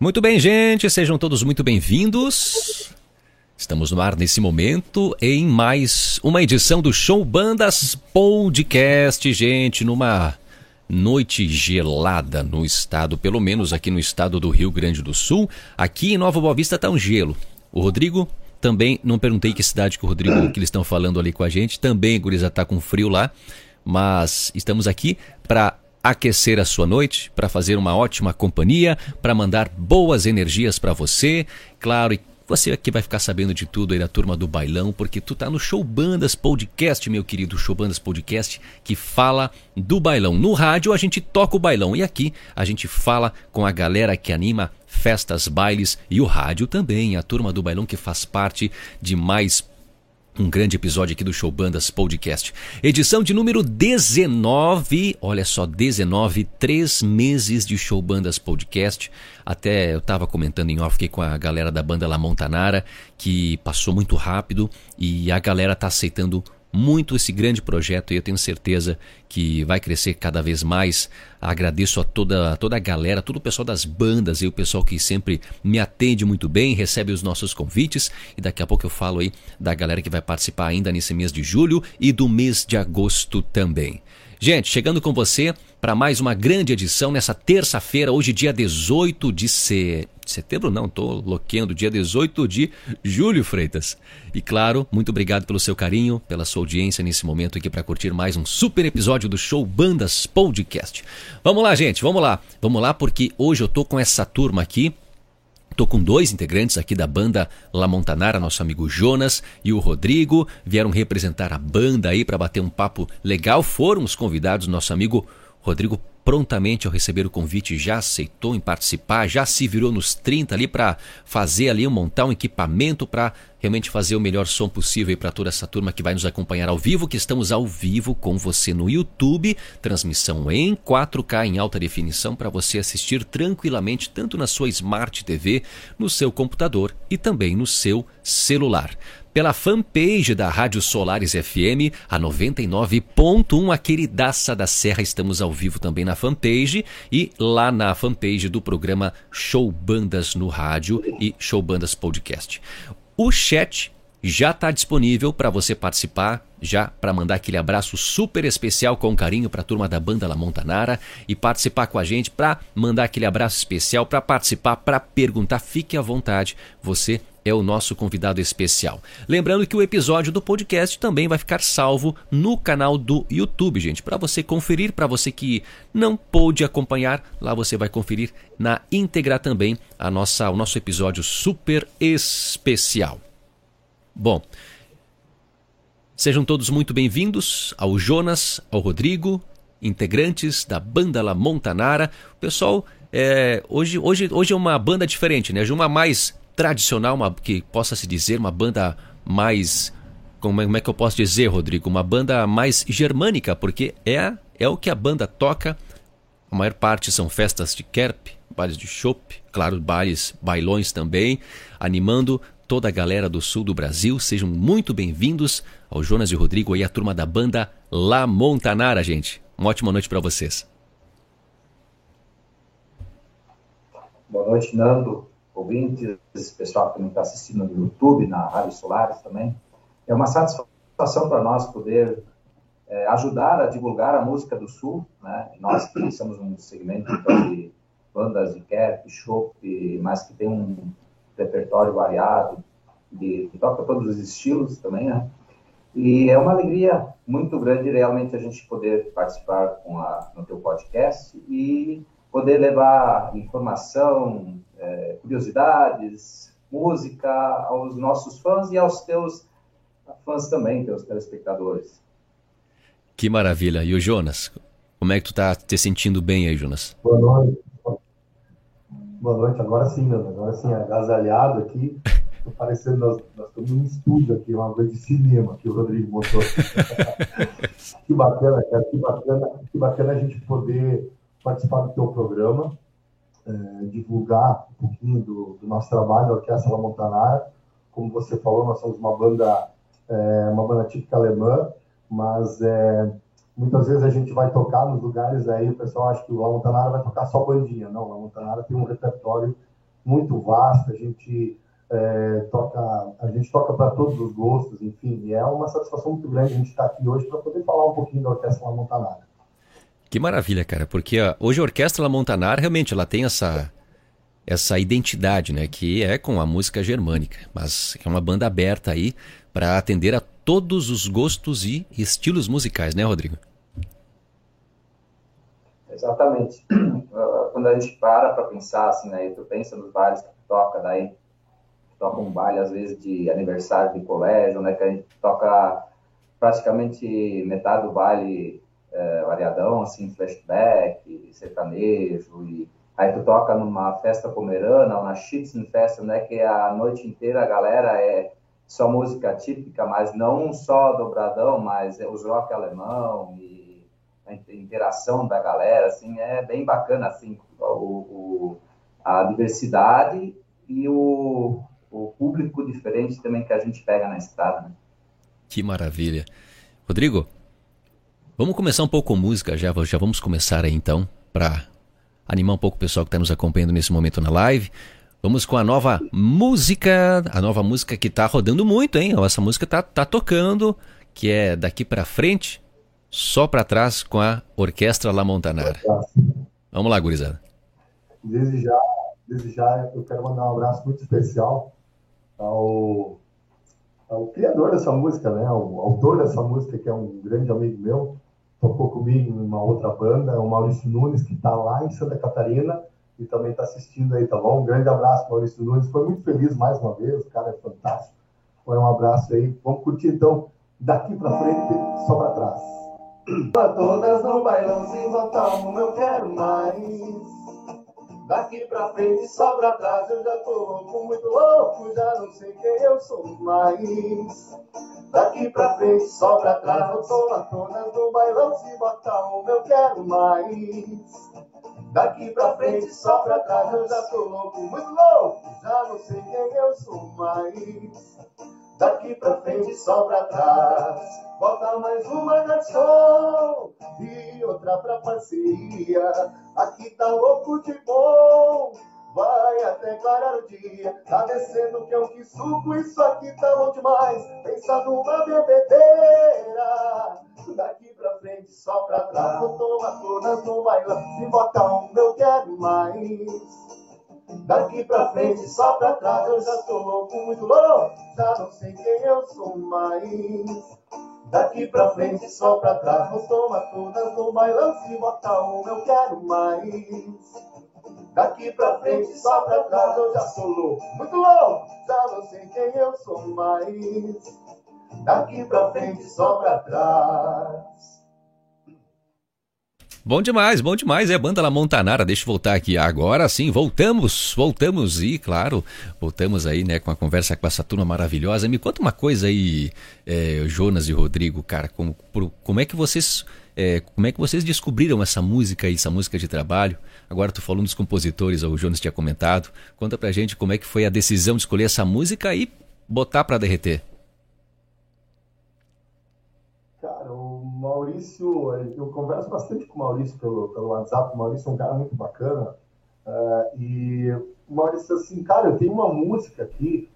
Muito bem, gente, sejam todos muito bem-vindos. Estamos no ar nesse momento em mais uma edição do Show Bandas Podcast, gente, numa noite gelada no estado, pelo menos aqui no estado do Rio Grande do Sul. Aqui em Nova Boa Vista está um gelo. O Rodrigo também, não perguntei que cidade que o Rodrigo, que eles estão falando ali com a gente, também, Guriza, está com frio lá, mas estamos aqui para aquecer a sua noite, para fazer uma ótima companhia, para mandar boas energias para você. Claro, e você aqui vai ficar sabendo de tudo aí da turma do bailão, porque tu tá no Show Bandas Podcast, meu querido Show Bandas Podcast, que fala do bailão. No rádio a gente toca o bailão e aqui a gente fala com a galera que anima festas, bailes e o rádio também, a turma do bailão que faz parte de mais um grande episódio aqui do Show Bandas Podcast. Edição de número 19. Olha só, 19, três meses de Show Bandas Podcast. Até eu estava comentando em off aqui com a galera da banda La Montanara, que passou muito rápido e a galera tá aceitando muito esse grande projeto e eu tenho certeza que vai crescer cada vez mais. Agradeço a toda, a toda a galera, todo o pessoal das bandas e o pessoal que sempre me atende muito bem, recebe os nossos convites e daqui a pouco eu falo aí da galera que vai participar ainda nesse mês de julho e do mês de agosto também. Gente, chegando com você para mais uma grande edição nessa terça-feira, hoje dia 18 de se... setembro, não, tô loquendo, dia 18 de julho, Freitas. E claro, muito obrigado pelo seu carinho, pela sua audiência nesse momento aqui para curtir mais um super episódio do Show Bandas Podcast. Vamos lá, gente, vamos lá. Vamos lá porque hoje eu tô com essa turma aqui Tô com dois integrantes aqui da banda La Montanara, nosso amigo Jonas e o Rodrigo, vieram representar a banda aí para bater um papo legal. Foram os convidados, nosso amigo Rodrigo prontamente ao receber o convite já aceitou em participar, já se virou nos 30 ali para fazer ali, montar um equipamento para realmente fazer o melhor som possível para toda essa turma que vai nos acompanhar ao vivo, que estamos ao vivo com você no YouTube, transmissão em 4K em alta definição para você assistir tranquilamente tanto na sua Smart TV, no seu computador e também no seu celular pela fanpage da Rádio Solares FM, a 99.1, a queridaça da Serra. Estamos ao vivo também na fanpage e lá na fanpage do programa Show Bandas no Rádio e Show Bandas Podcast. O chat já está disponível para você participar, já para mandar aquele abraço super especial com carinho para a turma da banda La Montanara e participar com a gente, para mandar aquele abraço especial, para participar, para perguntar, fique à vontade. Você é o nosso convidado especial. Lembrando que o episódio do podcast também vai ficar salvo no canal do YouTube, gente, para você conferir, para você que não pôde acompanhar, lá você vai conferir na íntegra também a nossa, o nosso episódio super especial. Bom, sejam todos muito bem-vindos ao Jonas, ao Rodrigo, integrantes da banda La Montanara. Pessoal, é, hoje, hoje, hoje é uma banda diferente, né? Uma mais tradicional, uma, que possa se dizer uma banda mais. Como é, como é que eu posso dizer, Rodrigo? Uma banda mais germânica, porque é, é o que a banda toca. A maior parte são festas de kerp, bailes de chopp, claro, bailes, bailões também, animando toda a galera do sul do Brasil. Sejam muito bem-vindos ao Jonas e Rodrigo e a turma da banda La Montanara, gente. Uma ótima noite para vocês. Boa noite, Nando ouvintes, pessoal que está assistindo no YouTube, na Rádio Solares também. É uma satisfação para nós poder é, ajudar a divulgar a música do Sul, né? Nós que somos um segmento então, de bandas de cap, chopp, mas que tem um repertório variado, de, que toca todos os estilos também, né? E é uma alegria muito grande realmente a gente poder participar com a, no teu podcast e poder levar informação, é, curiosidades, música aos nossos fãs e aos teus fãs também, teus telespectadores. Que maravilha. E o Jonas, como é que tu tá te sentindo bem aí, Jonas? Boa noite. Boa noite, agora sim, meu, agora sim, agasalhado aqui. Tô parecendo, nós, nós estamos num estúdio aqui, uma coisa de cinema que o Rodrigo mostrou. que bacana, cara, que bacana, que bacana a gente poder participar do teu programa é, divulgar um pouquinho do, do, nosso trabalho, a Orquestra La Montanara. Como você falou, nós somos uma banda, é, uma banda típica alemã, mas é, muitas vezes a gente vai tocar nos lugares aí, o pessoal acha que o La Montanara vai tocar só bandinha. Não, La Montanara tem um repertório muito vasta, a gente é, toca, a gente toca para todos os gostos, enfim, e é uma satisfação muito grande a gente estar aqui hoje para poder falar um pouquinho da Orquestra La Montanara. Que maravilha, cara, porque uh, hoje a Orquestra La Montanara realmente ela tem essa essa identidade, né, que é com a música germânica, mas é uma banda aberta aí para atender a todos os gostos e estilos musicais, né, Rodrigo? Exatamente. Quando a gente para para pensar assim, né, tu pensa nos bailes que toca daí, toca um baile às vezes de aniversário de colégio, né, que a gente toca praticamente metade do baile é, variadão, assim, flashback, sertanejo, e aí tu toca numa festa pomerana ou na Schützenfest, né, que a noite inteira a galera é só música típica, mas não só dobradão, mas os rock alemão e a interação da galera, assim, é bem bacana, assim, o, o a diversidade e o, o público diferente também que a gente pega na estrada. Né? Que maravilha. Rodrigo, Vamos começar um pouco com música, já, já vamos começar aí então, para animar um pouco o pessoal que está nos acompanhando nesse momento na live. Vamos com a nova música, a nova música que está rodando muito, hein? Essa música tá, tá tocando, que é daqui para frente, só para trás com a Orquestra La Montanara. Vamos lá, gurizada. Desde já, desde já eu quero mandar um abraço muito especial ao, ao criador dessa música, né? O autor dessa música, que é um grande amigo meu, tocou comigo em uma outra banda, o Maurício Nunes, que está lá em Santa Catarina e também está assistindo aí, tá bom? Um grande abraço, Maurício Nunes. Foi muito feliz mais uma vez, o cara é fantástico. Foi um abraço aí. Vamos curtir então, daqui para frente, só para trás. Todas no bailão sem botar eu quero mais. Daqui pra frente, só pra trás, eu já tô louco, muito louco, já não sei quem eu sou mais. Daqui pra frente, só pra trás, eu tô lá todas no bailão, se botar um eu quero mais. Daqui pra frente, só pra trás, eu já tô louco, muito louco, já não sei quem eu sou mais. Daqui pra frente, só pra trás, bota mais uma garçom e outra pra parceria. Aqui tá louco de bom, vai até clarar o dia. Tá descendo que é um que suco, isso aqui tá bom demais. Pensa numa bebedeira. Daqui pra frente, só pra trás, vou tomar todas no bailão. Se bota um, eu quero mais. Daqui pra frente, só pra trás, eu já tô louco, muito louco. Já não sei quem eu sou mais. Daqui pra frente, só pra trás, vou tomar todas no bailão. Se botar uma, eu quero mais. Daqui pra frente, só pra trás, eu já sou louco, muito louco. Já não sei quem eu sou mais. Daqui pra frente, só pra trás. Bom demais, bom demais. É banda La Montanara. Deixa eu voltar aqui. Agora sim, voltamos, voltamos e, claro, voltamos aí, né, com a conversa com essa turma maravilhosa. Me conta uma coisa aí, é, Jonas e Rodrigo, cara, como, como é que vocês. É, como é que vocês descobriram essa música aí, essa música de trabalho? Agora tu falando dos compositores, o Jonas tinha comentado. Conta pra gente como é que foi a decisão de escolher essa música e botar para derreter. Maurício, eu converso bastante com o Maurício pelo, pelo WhatsApp. O Maurício é um cara muito bacana. Uh, e o Maurício assim, cara, eu tenho uma música aqui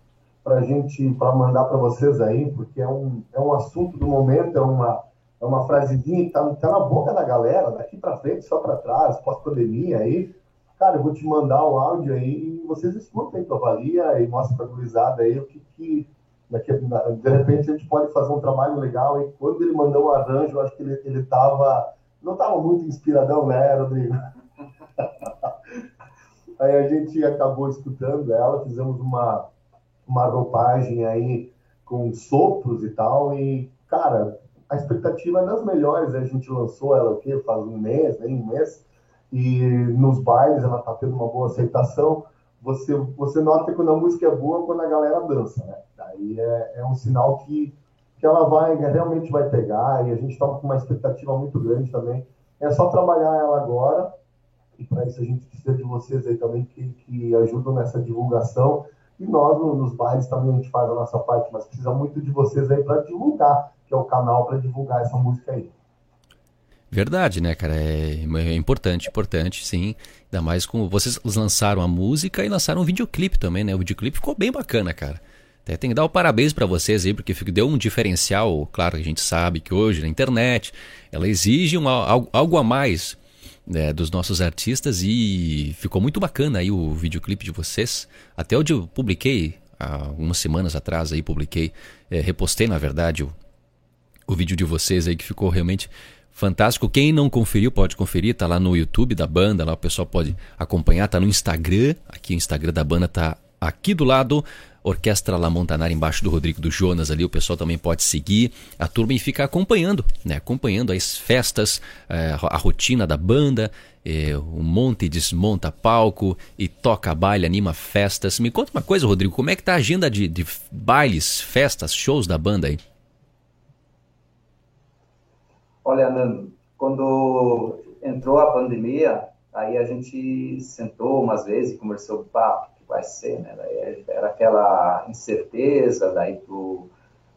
para gente, para mandar para vocês aí, porque é um, é um assunto do momento, é uma, é uma frasezinha que tá, tá na boca da galera, daqui para frente, só para trás, pós-pandemia aí. Cara, eu vou te mandar o áudio aí e vocês escutem, avalia e mostra para a gurizada aí o que, que De repente a gente pode fazer um trabalho legal. E quando ele mandou o arranjo, acho que ele, ele tava, não estava muito inspiradão, né, Rodrigo? aí a gente acabou escutando ela, fizemos uma, uma roupagem aí com sopros e tal. E, cara, a expectativa é das melhores. Né? A gente lançou ela o quê? Faz um mês, né? um mês. E nos bailes ela está tendo uma boa aceitação. Você, você nota quando a música é boa quando a galera dança, né? Aí é, é um sinal que, que ela vai, realmente vai pegar, e a gente está com uma expectativa muito grande também. É só trabalhar ela agora, e para isso a gente precisa de vocês aí também que, que ajudam nessa divulgação. E nós, nos bailes, também a gente faz a nossa parte, mas precisa muito de vocês aí para divulgar, que é o canal para divulgar essa música aí. Verdade, né, cara? É, é, importante, importante, sim. Ainda mais com. Vocês lançaram a música e lançaram um videoclipe também, né? O videoclipe ficou bem bacana, cara. Até tem que dar o parabéns para vocês aí, porque deu um diferencial. Claro que a gente sabe que hoje na internet ela exige um, algo, algo a mais né, dos nossos artistas e ficou muito bacana aí o videoclipe de vocês. Até onde eu publiquei, há algumas semanas atrás aí, publiquei, é, repostei na verdade o, o vídeo de vocês aí que ficou realmente Fantástico. Quem não conferiu pode conferir, tá lá no YouTube da banda, lá o pessoal pode acompanhar, tá no Instagram. Aqui o Instagram da banda tá aqui do lado. Orquestra La Montanara embaixo do Rodrigo do Jonas ali, o pessoal também pode seguir a turma e ficar acompanhando, né? Acompanhando as festas, é, a rotina da banda, é, o monte desmonta palco e toca baile, anima festas. Me conta uma coisa, Rodrigo, como é que tá a agenda de, de bailes, festas, shows da banda aí? Olha, Nando, quando entrou a pandemia, aí a gente sentou umas vezes e conversou, pá, o que vai ser, né? Daí era aquela incerteza, daí tu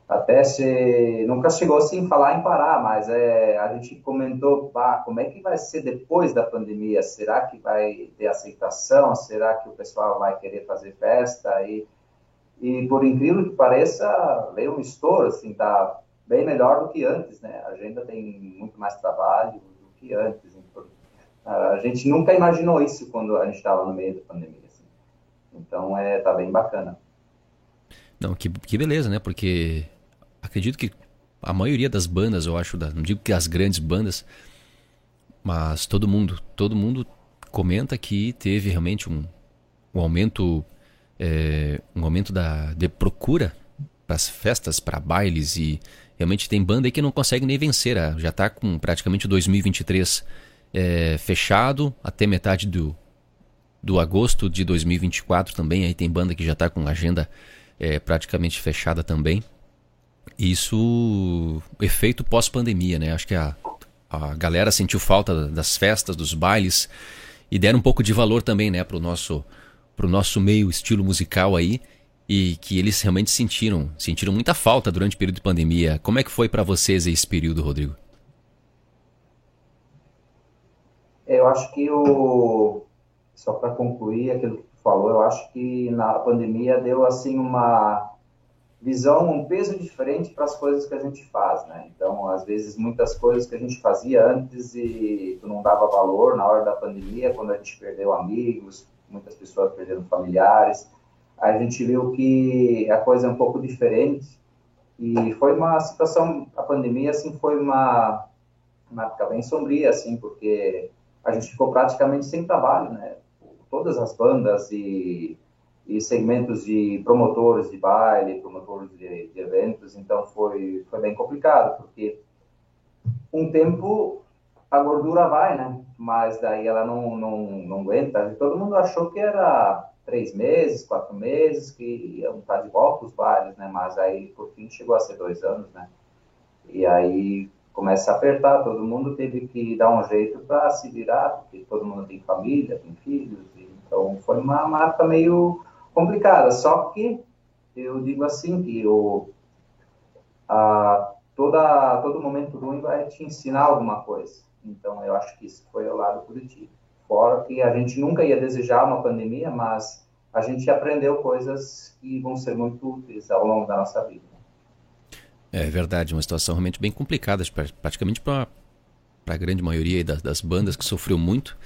até se nunca chegou assim falar em parar, mas é, a gente comentou, pá, como é que vai ser depois da pandemia? Será que vai ter aceitação? Será que o pessoal vai querer fazer festa? E, e por incrível que pareça, veio um estouro, assim, tá bem melhor do que antes, né? A agenda tem muito mais trabalho do que antes. Então, a gente nunca imaginou isso quando a gente estava no meio da pandemia. Então, é, tá bem bacana. Não, que, que beleza, né? Porque acredito que a maioria das bandas, eu acho, não digo que as grandes bandas, mas todo mundo, todo mundo comenta que teve realmente um, um aumento, é, um aumento da de procura para as festas, para bailes e realmente tem banda aí que não consegue nem vencer. Já está com praticamente 2023 é, fechado até metade do, do agosto de 2024 também. Aí tem banda que já está com agenda é, praticamente fechada também. Isso efeito pós-pandemia, né? Acho que a, a galera sentiu falta das festas, dos bailes e deram um pouco de valor também, né, pro nosso pro nosso meio estilo musical aí e que eles realmente sentiram, sentiram muita falta durante o período de pandemia. Como é que foi para vocês esse período, Rodrigo? Eu acho que o só para concluir aquilo que tu falou, eu acho que na pandemia deu assim uma visão, um peso diferente para as coisas que a gente faz, né? Então, às vezes muitas coisas que a gente fazia antes e tu não dava valor na hora da pandemia, quando a gente perdeu amigos, muitas pessoas perderam familiares, a gente viu que a coisa é um pouco diferente e foi uma situação, a pandemia, assim, foi uma, uma época bem sombria, assim, porque a gente ficou praticamente sem trabalho, né? Todas as bandas e, e segmentos de promotores de baile, promotores de, de eventos, então foi, foi bem complicado, porque um tempo a gordura vai, né? Mas daí ela não, não, não aguenta. E todo mundo achou que era três meses, quatro meses, que iam estar de volta os bares, né? Mas aí, por fim, chegou a ser dois anos, né? E aí começa a apertar, todo mundo teve que dar um jeito para se virar, porque todo mundo tem família, tem filhos, então foi uma marca meio complicada. Só que eu digo assim que o a, toda todo momento ruim vai te ensinar alguma coisa. Então eu acho que isso foi o lado positivo. Fora que a gente nunca ia desejar uma pandemia, mas a gente aprendeu coisas que vão ser muito úteis ao longo da nossa vida. É verdade, uma situação realmente bem complicada, praticamente para a grande maioria das, das, bandas que sofreu muito.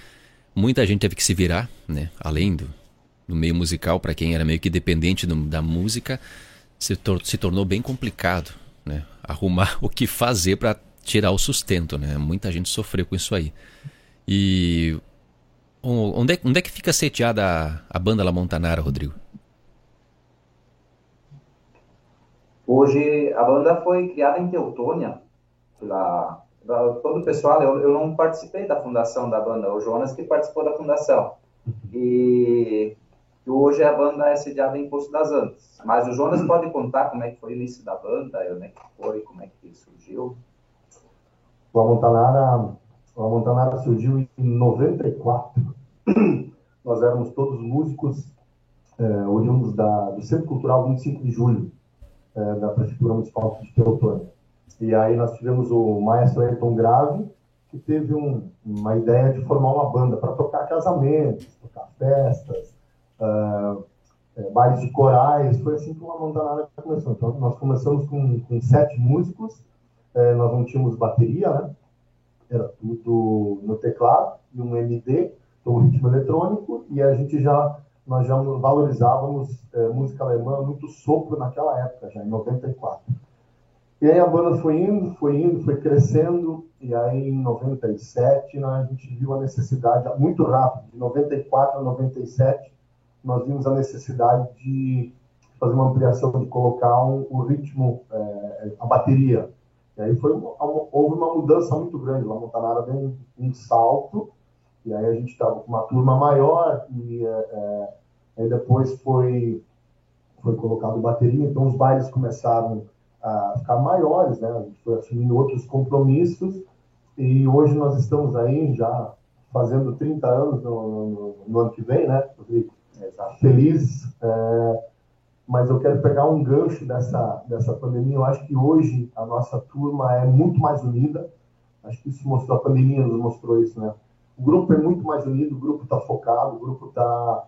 Muita gente teve que se virar, né? além do, do meio musical, para quem era meio que dependente do, da música, se, tor se tornou bem complicado né? arrumar o que fazer para tirar o sustento. Né? Muita gente sofreu com isso aí. E Onde é, onde é que fica sediada a, a banda La Montanara, Rodrigo? Hoje a banda foi criada em Teutônia pela, pela todo o pessoal. Eu, eu não participei da fundação da banda, o Jonas que participou da fundação. E hoje a banda é sediada em Poço das Antas. Mas o Jonas pode contar como é que foi o início da banda, onde é que foi, como é que surgiu. La Montanara a Montanara surgiu em 94. Nós éramos todos músicos é, oriundos da, do Centro Cultural 25 de Julho, é, da Prefeitura Municipal de Teutônia. E aí nós tivemos o maestro Ayrton Grave, que teve um, uma ideia de formar uma banda para tocar casamentos, tocar festas, uh, é, bailes de corais. Foi assim que uma Montanara começou. Então, nós começamos com, com sete músicos, é, nós não tínhamos bateria, né? Era tudo no teclado e um MD, então ritmo eletrônico, e a gente já nós já valorizávamos é, música alemã muito sopro naquela época, já em 94. E aí a banda foi indo, foi indo, foi crescendo, e aí em 97 né, a gente viu a necessidade, muito rápido, de 94 a 97, nós vimos a necessidade de fazer uma ampliação, de colocar um, o ritmo, é, a bateria. E aí foi uma, houve uma mudança muito grande, a Montanara deu um, um salto, e aí a gente estava com uma turma maior, e é, aí depois foi, foi colocado bateria, então os bailes começaram a ficar maiores, né? A gente foi assumindo outros compromissos e hoje nós estamos aí já fazendo 30 anos no, no, no ano que vem, né, Rodrigo? Feliz, é, mas eu quero pegar um gancho dessa, dessa pandemia. Eu acho que hoje a nossa turma é muito mais unida. Acho que isso mostrou, a pandemia nos mostrou isso, né? O grupo é muito mais unido, o grupo está focado, o grupo está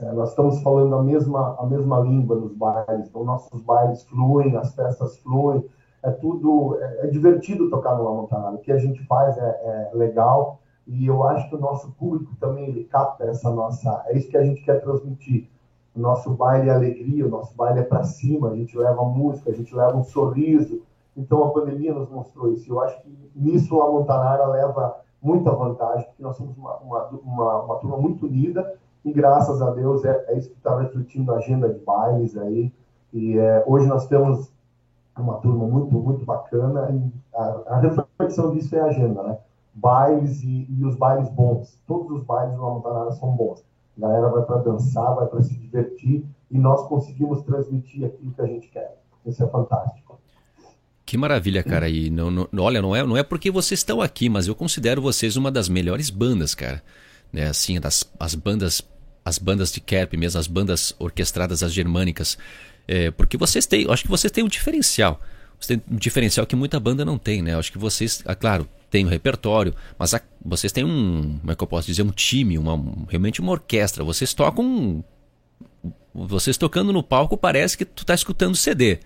é, nós estamos falando a mesma, a mesma língua nos bailes, então nossos bailes fluem, as festas fluem, é tudo, é, é divertido tocar no La Montanara, o que a gente faz é, é, legal e eu acho que o nosso público também ele capta essa nossa, é isso que a gente quer transmitir. O nosso baile é alegria, o nosso baile é para cima, a gente leva música, a gente leva um sorriso. Então a pandemia nos mostrou isso. Eu acho que nisso a Montanara leva muita vantagem, porque nós somos uma, uma, uma, uma turma muito unida e graças a Deus é, é isso que está refletindo a agenda de bailes aí. E é, hoje nós temos uma turma muito, muito bacana e a, a reflexão disso é a agenda, né? Bailes e, e os bailes bons. Todos os bailes do Montanara são bons. A galera vai para dançar, vai para se divertir e nós conseguimos transmitir aquilo que a gente quer. Isso é fantástico. Que maravilha, cara. E não, não, olha, não é, não é porque vocês estão aqui, mas eu considero vocês uma das melhores bandas, cara né, assim, das as bandas as bandas de Kerp mesmo, as bandas orquestradas, as germânicas, é, porque vocês têm, acho que vocês têm um diferencial, vocês têm um diferencial que muita banda não tem, né? Acho que vocês, ah, claro, têm um repertório, mas a, vocês têm um, como é que eu posso dizer, um time, uma, realmente uma orquestra. Vocês tocam, vocês tocando no palco parece que tu tá escutando CD.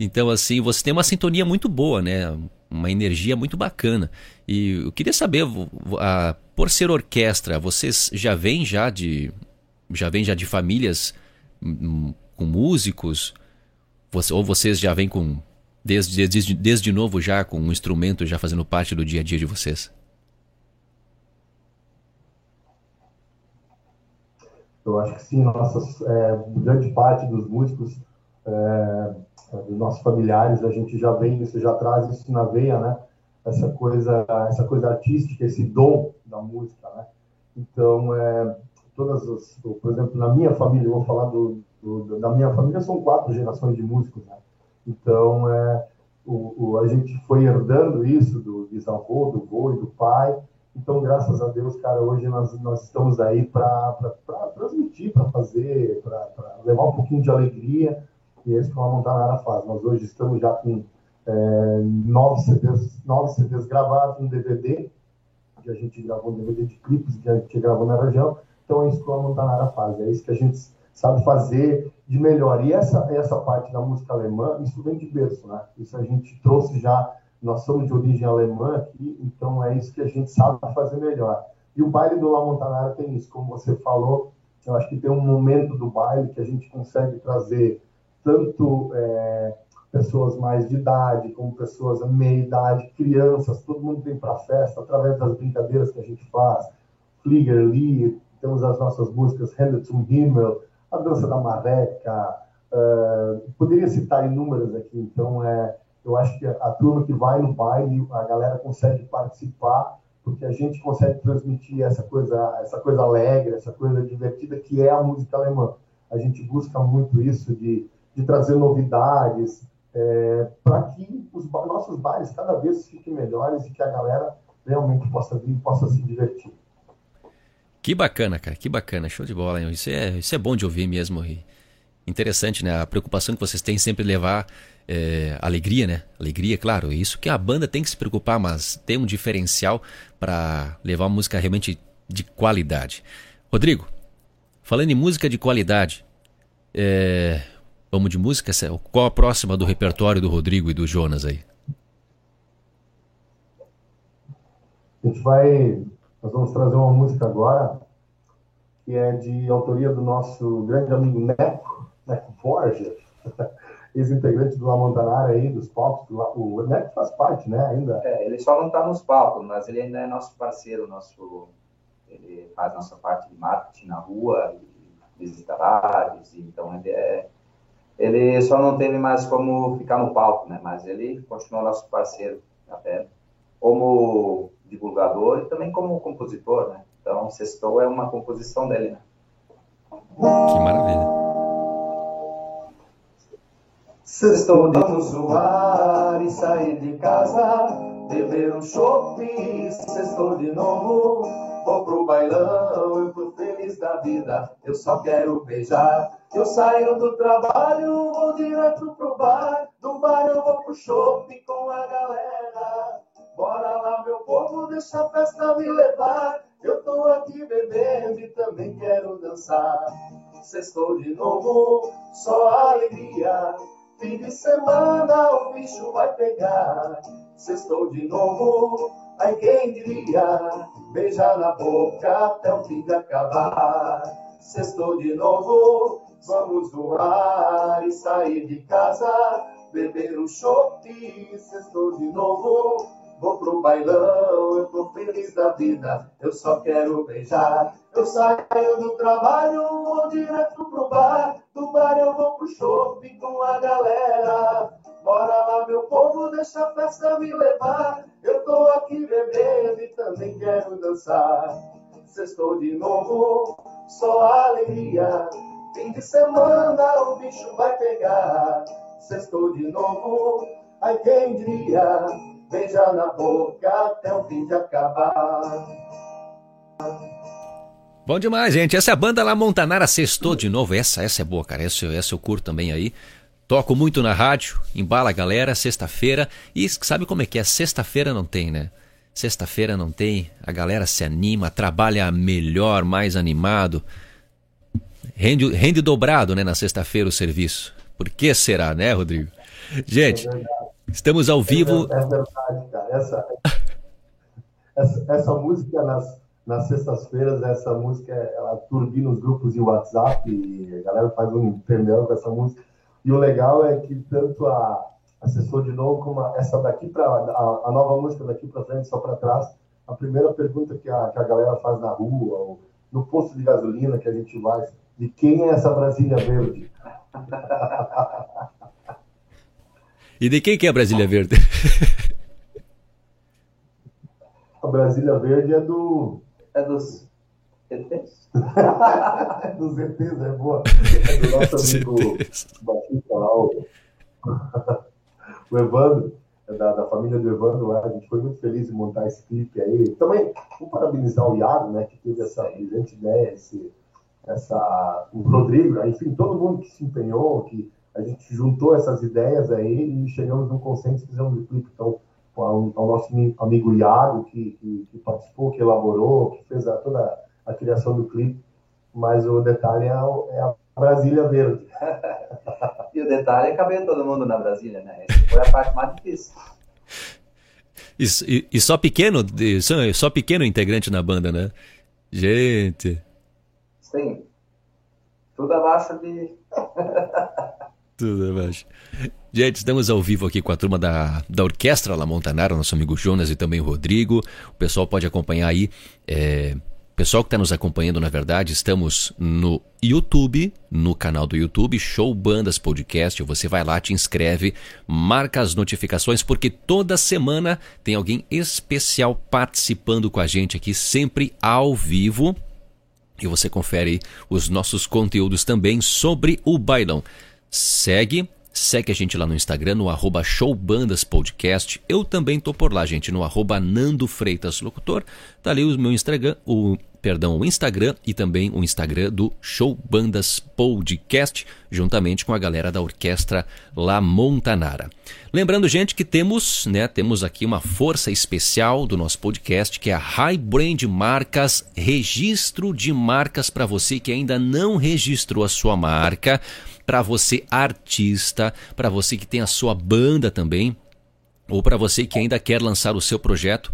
Então, assim, você tem uma sintonia muito boa, né? Uma energia muito bacana. E eu queria saber, a, por ser orquestra, vocês já vêm já de já vêm já de famílias hum, hum, com músicos? Ou vocês já vêm com desde, desde, desde novo já com um instrumento já fazendo parte do dia a dia de vocês? Eu acho que sim, nossas é, grande parte dos músicos é, dos nossos familiares, a gente já vem isso, já traz isso na veia, né? Essa coisa, essa coisa artística, esse dom da música, né? Então, é, todas as, por exemplo, na minha família, eu vou falar do, do, da minha família, são quatro gerações de músicos, né? Então, é, o, o, a gente foi herdando isso do bisavô, do vô e do pai. Então, graças a Deus, cara, hoje nós, nós estamos aí para transmitir, para fazer, para levar um pouquinho de alegria e esse que o Montanara faz. Nós hoje estamos já com é, nove, CDs, nove CDs gravados, um DVD, que a gente gravou um DVD de clipes que a gente gravou na região. Então é isso que o Montanara faz, é isso que a gente sabe fazer de melhor. E essa, essa parte da música alemã, isso vem de berço, né? Isso a gente trouxe já, nós somos de origem alemã aqui, então é isso que a gente sabe fazer melhor. E o baile do La Montanara tem isso, como você falou, eu acho que tem um momento do baile que a gente consegue trazer tanto é, pessoas mais de idade, como pessoas meia idade, crianças, todo mundo vem para a festa através das brincadeiras que a gente faz. Flieger Lee, temos as nossas músicas Hände zum Himmel, a dança da marreca, uh, poderia citar inúmeras aqui, então é, eu acho que a turma que vai no baile, a galera consegue participar, porque a gente consegue transmitir essa coisa, essa coisa alegre, essa coisa divertida que é a música alemã. A gente busca muito isso de de trazer novidades, é, para que os nossos bares cada vez fiquem melhores e que a galera realmente possa vir e possa se divertir. Que bacana, cara, que bacana, show de bola. Isso é, isso é bom de ouvir mesmo. Interessante, né? A preocupação que vocês têm sempre levar é, alegria, né? Alegria, claro. Isso que a banda tem que se preocupar, mas tem um diferencial para levar uma música realmente de qualidade. Rodrigo, falando em música de qualidade, é, vamos de música? Qual a próxima do repertório do Rodrigo e do Jonas aí? A gente vai. Nós vamos trazer uma música agora que é de autoria do nosso grande amigo Neco, Neco Borges, ex-integrante do La Montanara aí, dos palcos. O Neco faz parte, né? Ainda. É, ele só não está nos palcos, mas ele ainda é nosso parceiro, nosso. Ele faz nossa parte de marketing na rua, visita rádios, então ele é. Ele só não teve mais como ficar no palco, né? Mas ele continua nosso parceiro até como divulgador e também como compositor, né? Então, Sextou é uma composição dele, né? Que maravilha. Sextou, vamos zoar e sair de casa, beber um chopp, sextou de novo, vou pro bailão, eu tô feliz da vida, eu só quero beijar. Eu saio do trabalho, vou direto pro bar, do bar eu vou pro shopping com a galera. Bora lá, meu povo, deixa a festa me levar. Eu tô aqui bebendo e também quero dançar. Sextou de novo, só alegria. Fim de semana o bicho vai pegar. Sextou de novo, ai quem diria? Beijar na boca até o fim de acabar. Sextou de novo, vamos voar e sair de casa. Beber um chope, sextou de novo Vou pro bailão, eu tô feliz da vida, eu só quero beijar. Eu saio do trabalho, vou direto pro bar. Do bar eu vou pro shopping com a galera. Bora lá, meu povo, deixa a festa me levar. Eu tô aqui bebendo e também quero dançar. Sextou de novo, só alegria. Fim de semana o bicho vai pegar. Sextou de novo, ai quem diria beija na boca até o fim de acabar. Bom demais, gente. Essa é a banda lá Montanara Sextou de novo. Essa, essa é boa, cara. Essa, essa eu curto também aí. Toco muito na rádio, embala a galera, sexta-feira. E sabe como é que é? Sexta-feira não tem, né? Sexta-feira não tem, a galera se anima, trabalha melhor, mais animado. Rende, rende dobrado, né, na sexta-feira o serviço. Por que será, né, Rodrigo? Gente, é Estamos ao vivo. É, é verdade, cara. Essa, essa, essa música nas, nas sextas-feiras, essa música, ela turbina os grupos de WhatsApp e a galera faz um perdão com essa música. E o legal é que tanto a assessor de novo como a, essa daqui para a, a, nova música daqui para frente só para trás, a primeira pergunta que a, que a galera faz na rua ou no posto de gasolina que a gente vai, de quem é essa Brasília Verde? E de quem que é a Brasília Verde? A Brasília Verde é do. É dos ETs? é dos ETs, é boa. É do nosso amigo Batista lá, o, Evandro, é da, da, família do Evandro lá. A gente foi muito feliz em montar esse clipe aí. Também, vou parabenizar o Iago, né, que teve essa brilhante ideia, esse, essa, o Rodrigo, enfim, todo mundo que se empenhou, que a gente juntou essas ideias aí e chegamos num consenso e fizemos um clipe. Então, ao, ao nosso amigo Iago, que, que, que, participou, que elaborou, que fez a, toda a criação do clipe, mas o detalhe é, é a Brasília Verde. e o detalhe é caber todo mundo na Brasília, né? Essa foi a parte mais difícil. E, e, só pequeno, só, só pequeno integrante na banda, né? Gente. Sim. Tudo abaixo de. Tudo abaixo. Gente, estamos ao vivo aqui com a turma da, da Orquestra La Montanara, nosso amigo Jonas e também o Rodrigo. O pessoal pode acompanhar aí. É, pessoal que está nos acompanhando, na verdade, estamos no YouTube, no canal do YouTube, Show Bandas Podcast. Você vai lá, te inscreve, marca as notificações, porque toda semana tem alguém especial participando com a gente aqui, sempre ao vivo. E você confere os nossos conteúdos também sobre o bailão. Segue, segue a gente lá no Instagram, no arroba showbandaspodcast. Eu também tô por lá, gente, no arroba Nando Freitas Locutor. Tá ali o meu Instagram, o perdão, o Instagram e também o Instagram do Show Bandas Podcast, juntamente com a galera da Orquestra La Montanara. Lembrando, gente, que temos, né, temos aqui uma força especial do nosso podcast, que é a High Brand Marcas, registro de marcas para você que ainda não registrou a sua marca, para você artista, para você que tem a sua banda também, ou para você que ainda quer lançar o seu projeto,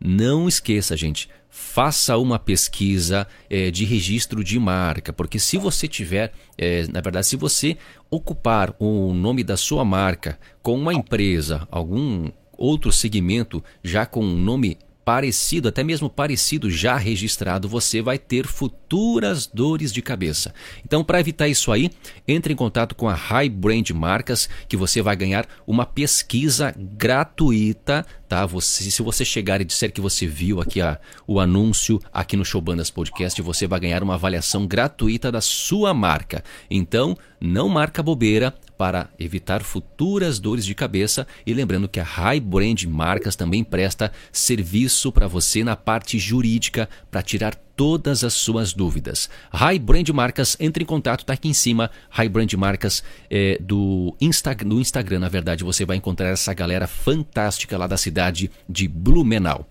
não esqueça, gente, faça uma pesquisa é, de registro de marca, porque se você tiver, é, na verdade, se você ocupar o nome da sua marca com uma empresa, algum outro segmento já com um nome parecido, até mesmo parecido já registrado, você vai ter futuras dores de cabeça. Então, para evitar isso aí, entre em contato com a High Brand Marcas, que você vai ganhar uma pesquisa gratuita, tá? Você, se você chegar e disser que você viu aqui a, o anúncio aqui no Showbandas Podcast, você vai ganhar uma avaliação gratuita da sua marca. Então, não marca bobeira, para evitar futuras dores de cabeça e lembrando que a High Brand Marcas também presta serviço para você na parte jurídica para tirar todas as suas dúvidas. High Brand Marcas, entre em contato, está aqui em cima. High Brand Marcas é, do, Insta, do Instagram, na verdade, você vai encontrar essa galera fantástica lá da cidade de Blumenau.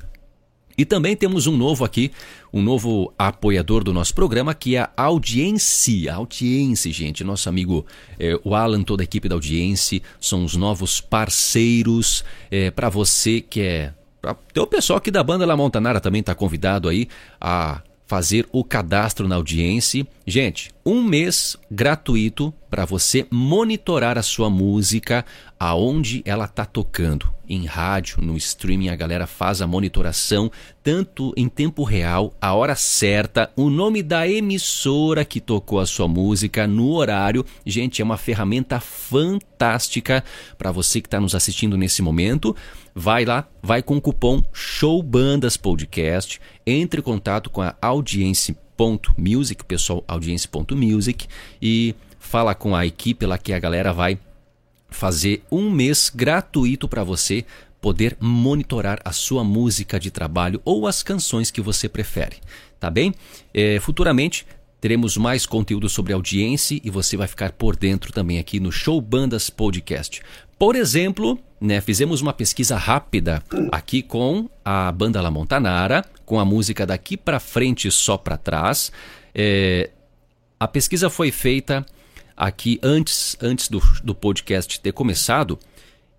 E também temos um novo aqui, um novo apoiador do nosso programa, que é a Audiência. Audiência, gente. Nosso amigo é, o Alan, toda a equipe da Audiência, são os novos parceiros é, para você que é. Tem o pessoal aqui da banda La Montanara também está convidado aí a fazer o cadastro na audiência. Gente, um mês gratuito para você monitorar a sua música aonde ela está tocando. Em rádio, no streaming, a galera faz a monitoração tanto em tempo real, a hora certa, o nome da emissora que tocou a sua música no horário. Gente, é uma ferramenta fantástica para você que está nos assistindo nesse momento. Vai lá, vai com o cupom SHOWBANDAS PODCAST, entre em contato com a audiência.music, pessoal, audiência.music e fala com a equipe lá que a galera vai fazer um mês gratuito para você poder monitorar a sua música de trabalho ou as canções que você prefere, tá bem? É, futuramente teremos mais conteúdo sobre audiência e você vai ficar por dentro também aqui no Show Bandas Podcast. Por exemplo, né, fizemos uma pesquisa rápida aqui com a banda La Montanara, com a música daqui para frente só para trás. É, a pesquisa foi feita aqui antes, antes do, do podcast ter começado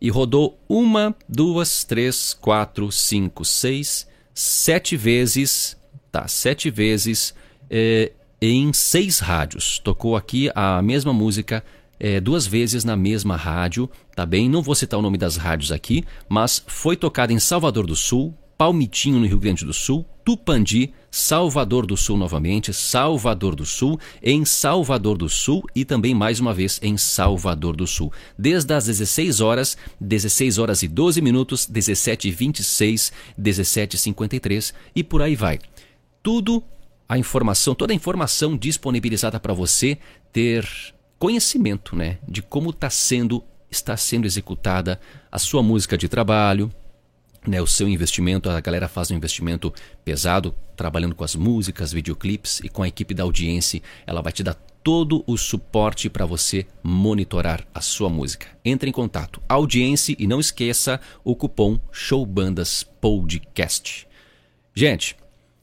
e rodou uma, duas, três, quatro, cinco, seis, sete vezes, tá? Sete vezes é, em seis rádios. Tocou aqui a mesma música é, duas vezes na mesma rádio, tá bem? Não vou citar o nome das rádios aqui, mas foi tocada em Salvador do Sul, Palmitinho, no Rio Grande do Sul, Tupandi, Salvador do Sul novamente, Salvador do Sul, em Salvador do Sul e também mais uma vez em Salvador do Sul. Desde as 16 horas, 16 horas e 12 minutos, 17 e 26, 17 e 53 e por aí vai. Tudo a informação, toda a informação disponibilizada para você ter conhecimento, né, de como está sendo está sendo executada a sua música de trabalho, né, o seu investimento, a galera faz um investimento pesado, trabalhando com as músicas, videoclipes e com a equipe da audiência, ela vai te dar todo o suporte para você monitorar a sua música. Entre em contato, audiência e não esqueça o cupom Showbandas Podcast. Gente,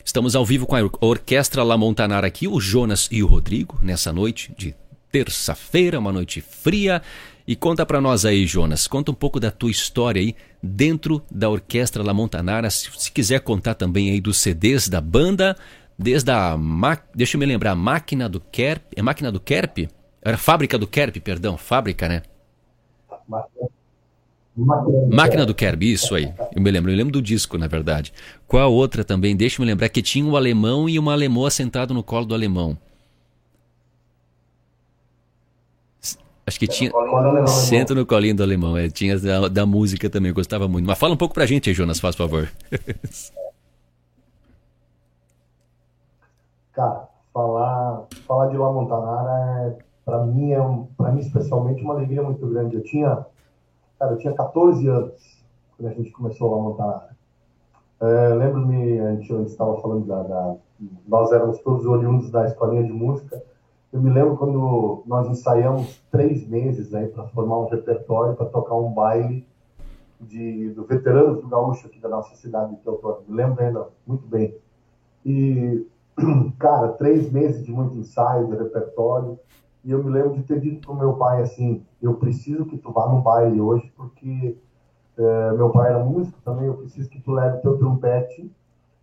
estamos ao vivo com a Orquestra La Montanara aqui, o Jonas e o Rodrigo, nessa noite de terça-feira, uma noite fria. E conta para nós aí, Jonas, conta um pouco da tua história aí dentro da Orquestra La Montanara. Se, se quiser contar também aí dos CDs da banda, desde a. Deixa eu me lembrar, Máquina do Kerp. É Máquina do Kerp? Era Fábrica do Kerp, perdão, Fábrica, né? Máquina do Kerb, isso aí. Eu me lembro, eu lembro do disco, na verdade. Qual outra também? Deixa eu me lembrar que tinha um alemão e uma alemoa sentado no colo do alemão. Acho que tinha. Senta no colinho do alemão. É, tinha da, da, música também, eu gostava muito. Mas fala um pouco pra gente aí, Jonas, faz favor. Cara, falar, falar de La Montanara é, pra mim, é um, pra mim, especialmente, uma alegria muito grande. Eu tinha, cara, eu tinha 14 anos quando a gente começou La Montanara. É, Lembro-me, a gente estava falando da, da, Nós éramos todos oriundos da escolinha de música. Eu me lembro quando nós ensaiamos três meses aí para formar um repertório, para tocar um baile de, do Veteranos do Gaúcho aqui da nossa cidade de Teotônio. Me lembro ainda muito bem. E, cara, três meses de muito ensaio, de repertório. E eu me lembro de ter dito para o meu pai assim: eu preciso que tu vá no baile hoje, porque é, meu pai era músico também. Eu preciso que tu leve teu trompete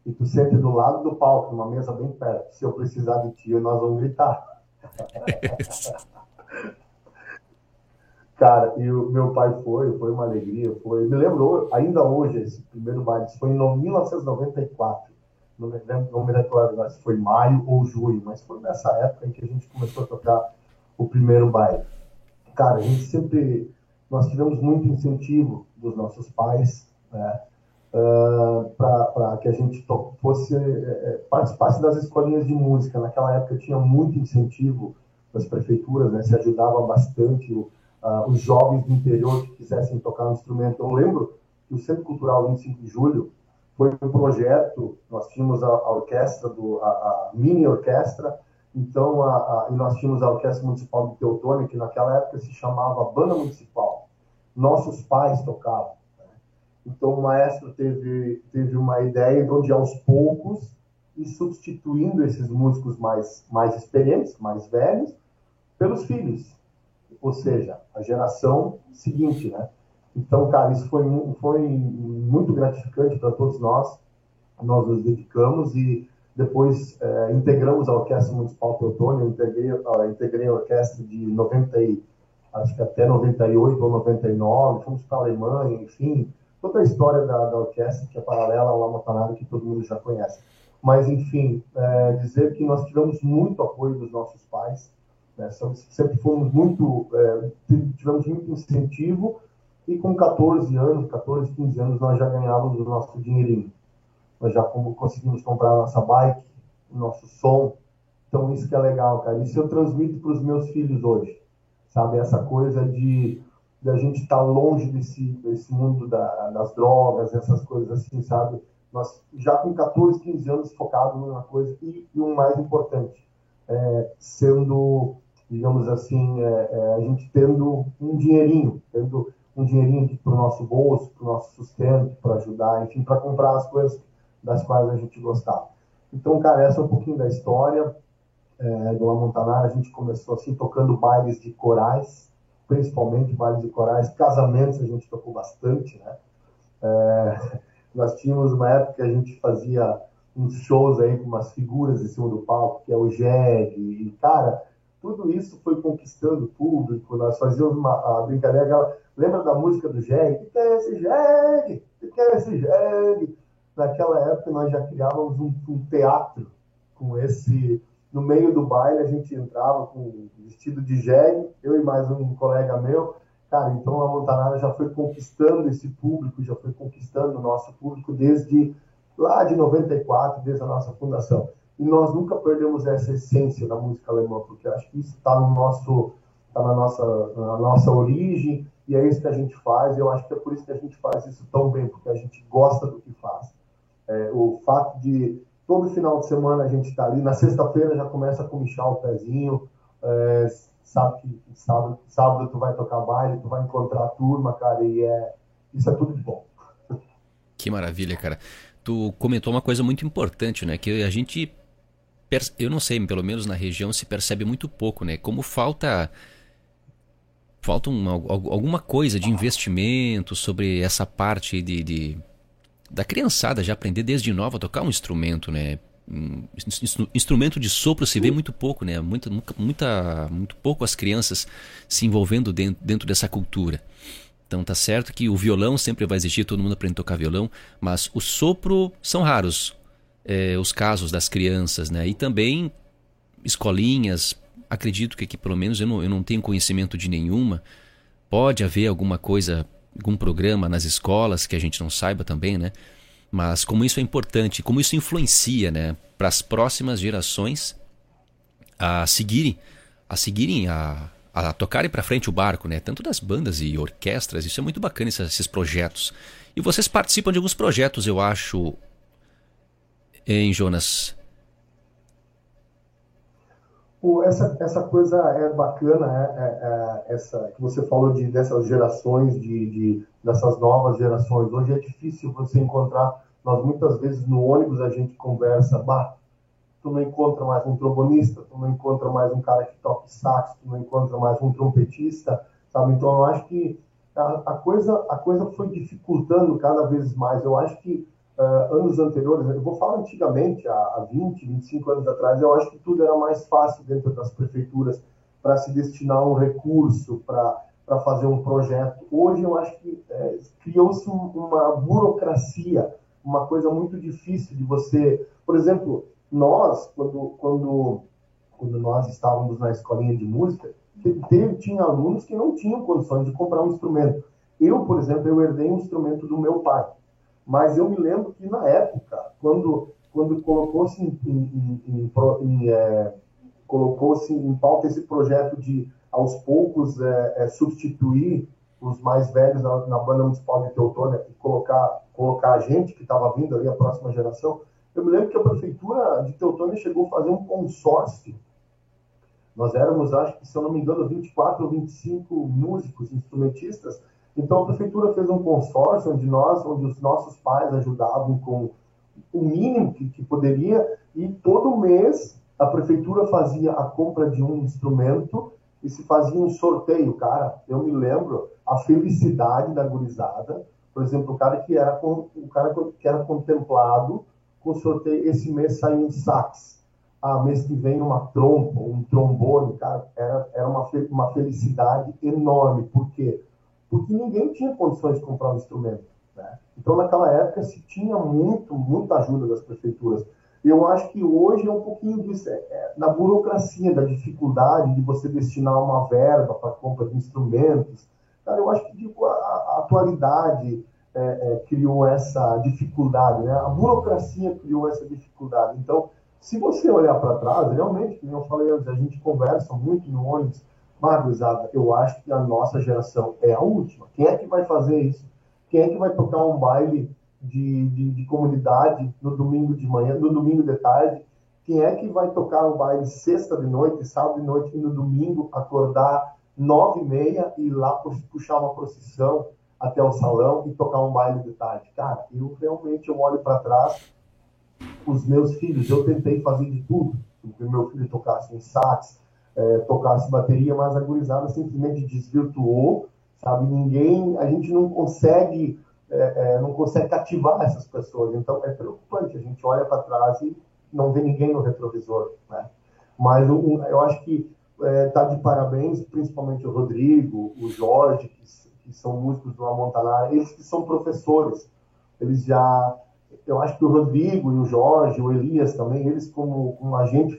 e tu sente do lado do palco, numa mesa bem perto. Se eu precisar de ti, nós vamos gritar. Cara, e o meu pai foi, foi uma alegria, foi. Me lembro ainda hoje esse primeiro baile, foi em 1994. Não me lembro, não me recordo se foi maio ou junho, mas foi nessa época em que a gente começou a tocar o primeiro baile. Cara, a gente sempre nós tivemos muito incentivo dos nossos pais, né, para que a gente fosse é, participasse das escolinhas de música. Naquela época tinha muito incentivo das prefeituras, né, se ajudava bastante uh, os jovens do interior que quisessem tocar um instrumento. Eu lembro que o Centro Cultural 25 de Julho foi um projeto, nós tínhamos a, a orquestra, do, a, a, mini orquestra, então a, e nós tínhamos a Orquestra Municipal de Teutônia, que naquela época se chamava Banda Municipal. Nossos pais tocavam. Então o maestro teve, teve uma ideia onde aos poucos e substituindo esses músicos mais, mais experientes, mais velhos, pelos filhos ou seja, a geração seguinte, né? Então, cara, isso foi, foi muito gratificante para todos nós. Nós nos dedicamos e depois é, integramos a Orquestra Municipal Teutônia. Eu integrei, integrei a orquestra de 90 e, acho que até 98 ou 99. Fomos para a Alemanha, enfim. Toda a história da, da orquestra que é paralela ao Lama que todo mundo já conhece. Mas, enfim, é, dizer que nós tivemos muito apoio dos nossos pais né? Sempre fomos muito, é, tivemos muito incentivo e com 14 anos, 14, 15 anos, nós já ganhávamos o nosso dinheirinho. Nós já conseguimos comprar a nossa bike, o nosso som. Então, isso que é legal, cara. Isso eu transmito para os meus filhos hoje, sabe? Essa coisa de da gente estar tá longe desse, desse mundo da, das drogas, essas coisas assim, sabe? Nós já com 14, 15 anos focado numa coisa e, e o mais importante, é, sendo digamos assim, é, é, a gente tendo um dinheirinho, tendo um dinheirinho para o nosso bolso, para o nosso sustento, para ajudar, enfim, para comprar as coisas das quais a gente gostava. Então, cara, essa é um pouquinho da história é, do La Montanara. A gente começou assim, tocando bailes de corais, principalmente bailes de corais. Casamentos a gente tocou bastante, né? É, nós tínhamos uma época que a gente fazia uns shows aí com umas figuras em cima do palco, que é o Jeg, e, cara, tudo isso foi conquistando o público. Nós fazíamos uma brincadeira. Lembra da música do Jeg? O que é esse Jeg? O que é esse Jeg? Naquela época nós já criávamos um, um, teatro com esse. No meio do baile a gente entrava com vestido de Jeg, eu e mais um colega meu. Cara, então a Montanara já foi conquistando esse público, já foi conquistando o nosso público desde lá de 94, desde a nossa fundação. E nós nunca perdemos essa essência da música alemã, porque acho que isso está no nosso, tá na nossa, na nossa origem e é isso que a gente faz. Eu acho que é por isso que a gente faz isso tão bem, porque a gente gosta do que faz. É, o fato de todo final de semana a gente está ali, na sexta-feira já começa a comichar o pezinho, é, sabe que sábado, sábado tu vai tocar baile, tu vai encontrar a turma, cara, e é, isso é tudo de bom. Que maravilha, cara. Tu comentou uma coisa muito importante, né? Que a gente eu não sei, pelo menos na região se percebe muito pouco, né? Como falta falta uma, alguma coisa de investimento sobre essa parte de, de, da criançada já aprender desde nova a tocar um instrumento, né? Instrumento de sopro se vê muito pouco, né? Muita, muita, muito pouco as crianças se envolvendo dentro, dentro dessa cultura. Então tá certo que o violão sempre vai existir, todo mundo aprende a tocar violão, mas o sopro são raros é, os casos das crianças, né? E também escolinhas, acredito que aqui pelo menos eu não, eu não tenho conhecimento de nenhuma. Pode haver alguma coisa, algum programa nas escolas que a gente não saiba também, né? Mas como isso é importante, como isso influencia, né, para as próximas gerações a seguirem, a seguirem a, a tocarem para frente o barco, né? Tanto das bandas e orquestras, isso é muito bacana esses, esses projetos. E vocês participam de alguns projetos, eu acho, em Jonas? Essa, essa coisa é bacana, é, é, é, essa que você falou de dessas gerações, de, de, dessas novas gerações. Hoje é difícil você encontrar. Nós muitas vezes no ônibus a gente conversa, bah, tu não encontra mais um trombonista, tu não encontra mais um cara que toca sax, tu não encontra mais um trompetista, sabe? Então eu acho que a, a coisa a coisa foi dificultando cada vez mais. Eu acho que uh, anos anteriores, eu vou falar antigamente, há, há 20, 25 anos atrás, eu acho que tudo era mais fácil dentro das prefeituras para se destinar um recurso, para fazer um projeto. Hoje eu acho que é, criou-se uma burocracia, uma coisa muito difícil de você. Por exemplo, nós, quando, quando, quando nós estávamos na escolinha de música, teve, tinha alunos que não tinham condições de comprar um instrumento. Eu, por exemplo, eu herdei um instrumento do meu pai. Mas eu me lembro que na época, quando, quando colocou-se em, em, em, em é, colocou-se em pauta esse projeto de, aos poucos, é, é, substituir os mais velhos na, na, banda municipal de Teutônia e colocar, colocar a gente que estava vindo ali, a próxima geração, eu me lembro que a prefeitura de Teutônia chegou a fazer um consórcio. Nós éramos, acho que, se eu não me engano, 24 ou 25 músicos, instrumentistas, então a prefeitura fez um consórcio onde nós, onde os nossos pais ajudavam com o mínimo que, que poderia e todo mês a prefeitura fazia a compra de um instrumento e se fazia um sorteio, cara. Eu me lembro a felicidade da gurizada, por exemplo, o cara que era o cara que era contemplado com sorteio esse mês saiu um sax, ah, mês que vem uma trompa, um trombone, cara, era, era uma, uma felicidade enorme, por quê? Porque ninguém tinha condições de comprar um instrumento. Né? Então, naquela época, se tinha muito, muita ajuda das prefeituras. Eu acho que hoje é um pouquinho disso, é, é, na burocracia, da dificuldade de você destinar uma verba para compra de instrumentos. Cara, eu acho que digo, a, a atualidade é, é, criou essa dificuldade, né? a burocracia criou essa dificuldade. Então, se você olhar para trás, realmente, como eu falei antes, a gente conversa muito no ônibus, Marguzada, eu acho que a nossa geração é a última. Quem é que vai fazer isso? Quem é que vai tocar um baile de, de, de comunidade no domingo de manhã, no domingo de tarde? Quem é que vai tocar um baile sexta de noite, sábado de noite e no domingo acordar nove e meia e ir lá puxar uma procissão até o salão e tocar um baile de tarde? Cara, eu realmente eu olho para trás, os meus filhos, eu tentei fazer de tudo. O meu filho tocasse em sax, é, tocasse bateria, mas a gurizada simplesmente desvirtuou, sabe? Ninguém, a gente não consegue, é, é, não consegue cativar essas pessoas. Então é preocupante. A gente olha para trás e não vê ninguém no retrovisor, né? Mas eu acho que está é, de parabéns, principalmente o Rodrigo, o Jorge, que, que são músicos do Amontanara, eles que são professores, eles já eu acho que o Rodrigo e o Jorge, o Elias também, eles como, como agentes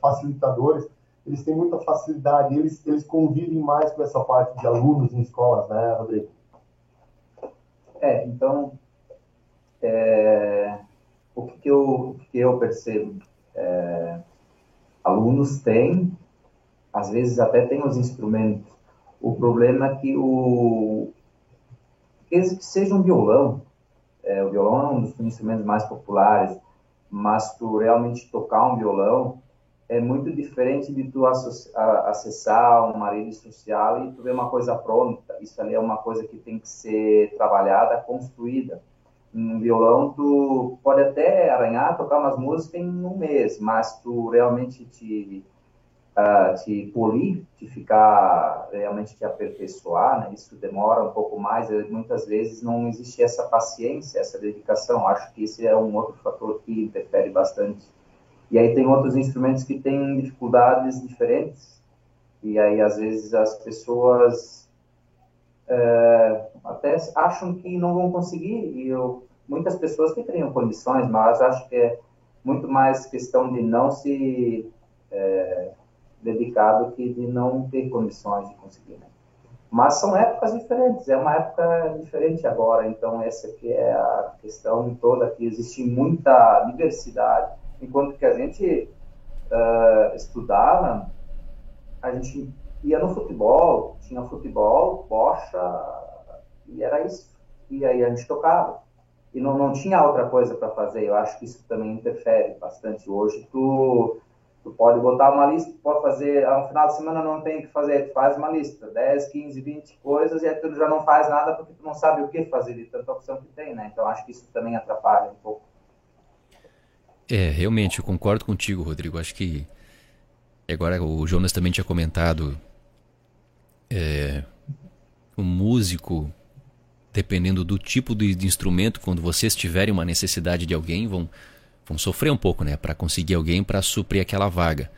facilitadores, eles têm muita facilidade, eles, eles convivem mais com essa parte de alunos em escolas, né, Rodrigo? É, então, é, o que, eu, o que eu percebo? É, alunos têm, às vezes até têm os instrumentos. O problema é que o que seja um violão, é, o violão é um dos instrumentos mais populares, mas tu realmente tocar um violão, é muito diferente de tu acessar uma rede social e tu ver uma coisa pronta. Isso ali é uma coisa que tem que ser trabalhada, construída. Um violão, tu pode até arranhar, tocar umas músicas em um mês, mas tu realmente te, uh, te polir, te ficar, realmente te aperfeiçoar, né? isso demora um pouco mais. Muitas vezes não existe essa paciência, essa dedicação. Acho que esse é um outro fator que interfere bastante e aí tem outros instrumentos que têm dificuldades diferentes. E aí, às vezes, as pessoas é, até acham que não vão conseguir. E eu, muitas pessoas que teriam condições, mas acho que é muito mais questão de não se é, dedicar do que de não ter condições de conseguir. Né? Mas são épocas diferentes, é uma época diferente agora, então essa aqui é a questão toda, que existe muita diversidade enquanto que a gente uh, estudava, a gente ia no futebol, tinha futebol, bocha, e era isso. E aí a gente tocava. e não, não tinha outra coisa para fazer. Eu acho que isso também interfere bastante. Hoje tu, tu pode botar uma lista, pode fazer, no final de semana não tem o que fazer, tu faz uma lista, 10, 15, 20 coisas, e aí tu já não faz nada porque tu não sabe o que fazer de tanta opção que tem, né? Então acho que isso também atrapalha um pouco. É, realmente, eu concordo contigo, Rodrigo. Acho que agora o Jonas também tinha comentado é, o músico dependendo do tipo de, de, instrumento, quando vocês tiverem uma necessidade de alguém, vão, vão sofrer um pouco, né? Para conseguir alguém para suprir aquela vaga.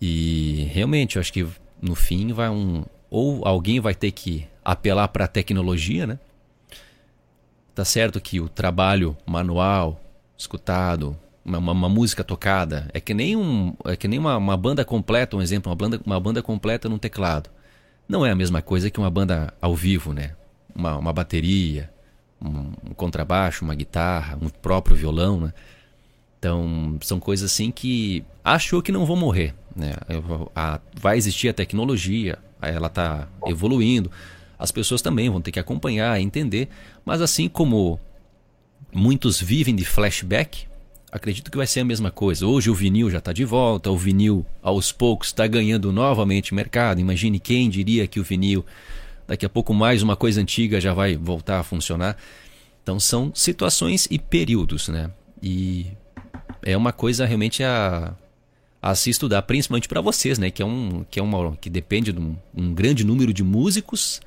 E realmente, eu acho que no fim vai um. Ou alguém vai ter que apelar para a tecnologia, né? Tá certo que o trabalho manual, escutado, uma, uma, uma, música tocada, é que nem, um, é que nem uma, uma banda completa, um exemplo, uma banda, uma banda completa num teclado. Não é a mesma coisa que uma banda ao vivo, né? uma, uma bateria, um, um, contrabaixo, uma guitarra, um próprio violão, né? Então, são coisas assim que achou que não vão morrer. Né? A, vai existir a tecnologia, ela está evoluindo, as pessoas também vão ter que acompanhar, entender, mas assim como muitos vivem de flashback, acredito que vai ser a mesma coisa. Hoje o vinil já está de volta, o vinil aos poucos está ganhando novamente mercado. Imagine quem diria que o vinil daqui a pouco mais uma coisa antiga já vai voltar a funcionar. Então são situações e períodos, né? E é uma coisa realmente a, a se estudar, principalmente para vocês, né? Que é um que é uma que depende de um, um grande número de músicos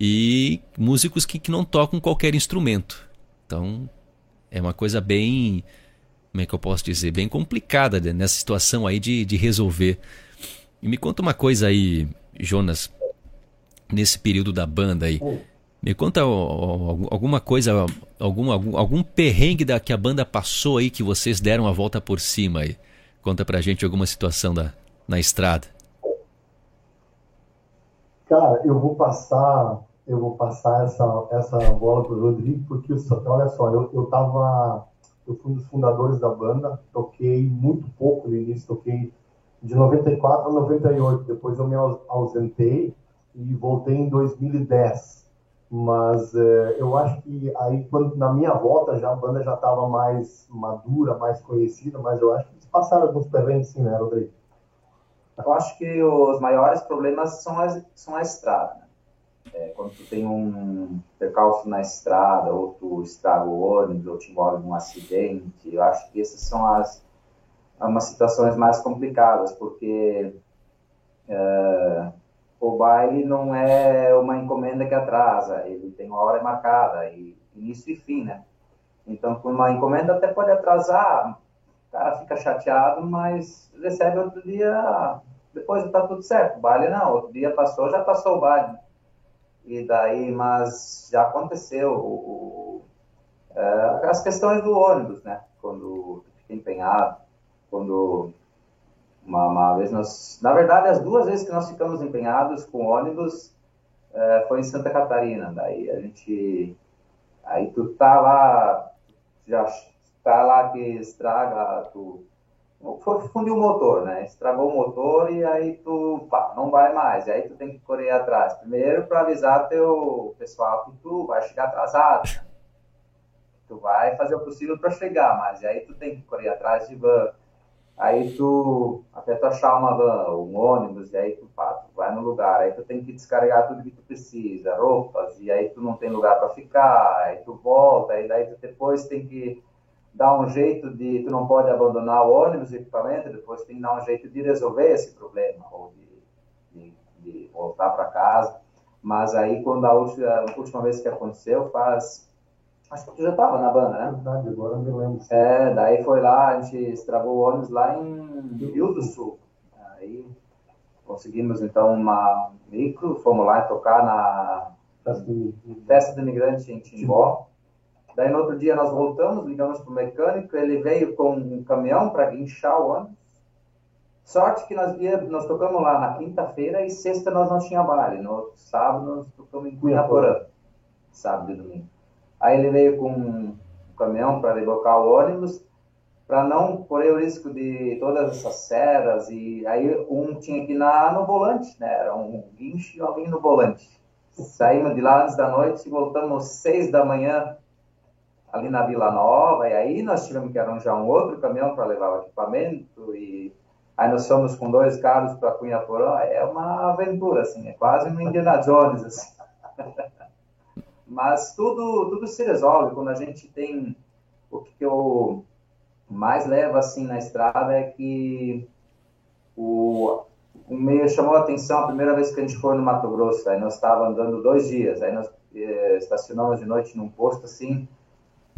e músicos que, que não tocam qualquer instrumento. Então é uma coisa bem como é que eu posso dizer bem complicada né? nessa situação aí de, de resolver. E me conta uma coisa aí, Jonas, nesse período da banda aí. Me conta alguma coisa, algum, algum, algum perrengue da, que a banda passou aí que vocês deram a volta por cima aí. Conta pra gente alguma situação da, na estrada. Cara, eu vou passar, eu vou passar essa, essa bola pro Rodrigo, porque olha só, eu, eu tava. Eu fui um dos fundadores da banda, toquei muito pouco no início, toquei de 94 a 98, depois eu me ausentei e voltei em 2010. Mas é, eu acho que aí, quando, na minha volta, já a banda já estava mais madura, mais conhecida, mas eu acho que eles passaram alguns perrengues sim, né, Rodrigo? Eu acho que os maiores problemas são, as, são a estrada. Né? É, quando tu tem um percalço na estrada, ou tu estraga o ônibus, ou te envolve num acidente, eu acho que essas são as umas situações mais complicadas, porque é, o baile não é uma encomenda que atrasa, ele tem uma hora marcada, e início e fim, né? Então, uma encomenda até pode atrasar, o cara fica chateado, mas recebe outro dia, depois está tudo certo. O baile não, outro dia passou, já passou o baile. E daí, mas já aconteceu o, o, é, as questões do ônibus, né? Quando fica empenhado, quando uma, uma, vez nós, na verdade, as duas vezes que nós ficamos empenhados com ônibus é, foi em Santa Catarina. Daí a gente, aí tu tá lá, já tá lá que estraga, tu foi fundir o motor, né? Estragou o motor e aí tu, pá, não vai mais. E aí tu tem que correr atrás. Primeiro para avisar teu pessoal que tu vai chegar atrasado. Tu vai fazer o possível para chegar, mas aí tu tem que correr atrás de van Aí tu, até tu achar uma van, um ônibus, e aí tu, pá, tu vai no lugar, aí tu tem que descarregar tudo que tu precisa, roupas, e aí tu não tem lugar para ficar, aí tu volta, e daí tu depois tem que dar um jeito de, tu não pode abandonar o ônibus, o equipamento, depois tem que dar um jeito de resolver esse problema, ou de, de, de voltar para casa. Mas aí, quando a última, a última vez que aconteceu, faz Acho que tu já estava na banda, né? Verdade, agora me lembro. É, daí foi lá, a gente estragou o ônibus lá em Rio do Sul. Aí conseguimos então uma micro, fomos lá tocar na festa do imigrante em Timbó. Daí no outro dia nós voltamos, ligamos para o mecânico, ele veio com um caminhão para guinchar o ônibus. Sorte que nós, nós tocamos lá na quinta-feira e sexta nós não tinha baile. No sábado nós tocamos em Cunhaporã. Sábado e domingo. Aí ele veio com um caminhão para rebocar o ônibus, para não correr o risco de todas essas ceras. E aí um tinha que ir na, no volante, né? Era um guincho e alguém no volante. Saímos de lá antes da noite e voltamos seis da manhã ali na Vila Nova, e aí nós tivemos que arranjar um outro caminhão para levar o equipamento, e aí nós fomos com dois carros para Cunhaporã, é uma aventura, assim, é quase um Indiana Jones, assim. Mas tudo, tudo se resolve quando a gente tem, o que eu mais levo, assim, na estrada é que o, o meio chamou a atenção a primeira vez que a gente foi no Mato Grosso, aí nós estávamos andando dois dias, aí nós eh, estacionamos de noite num posto, assim,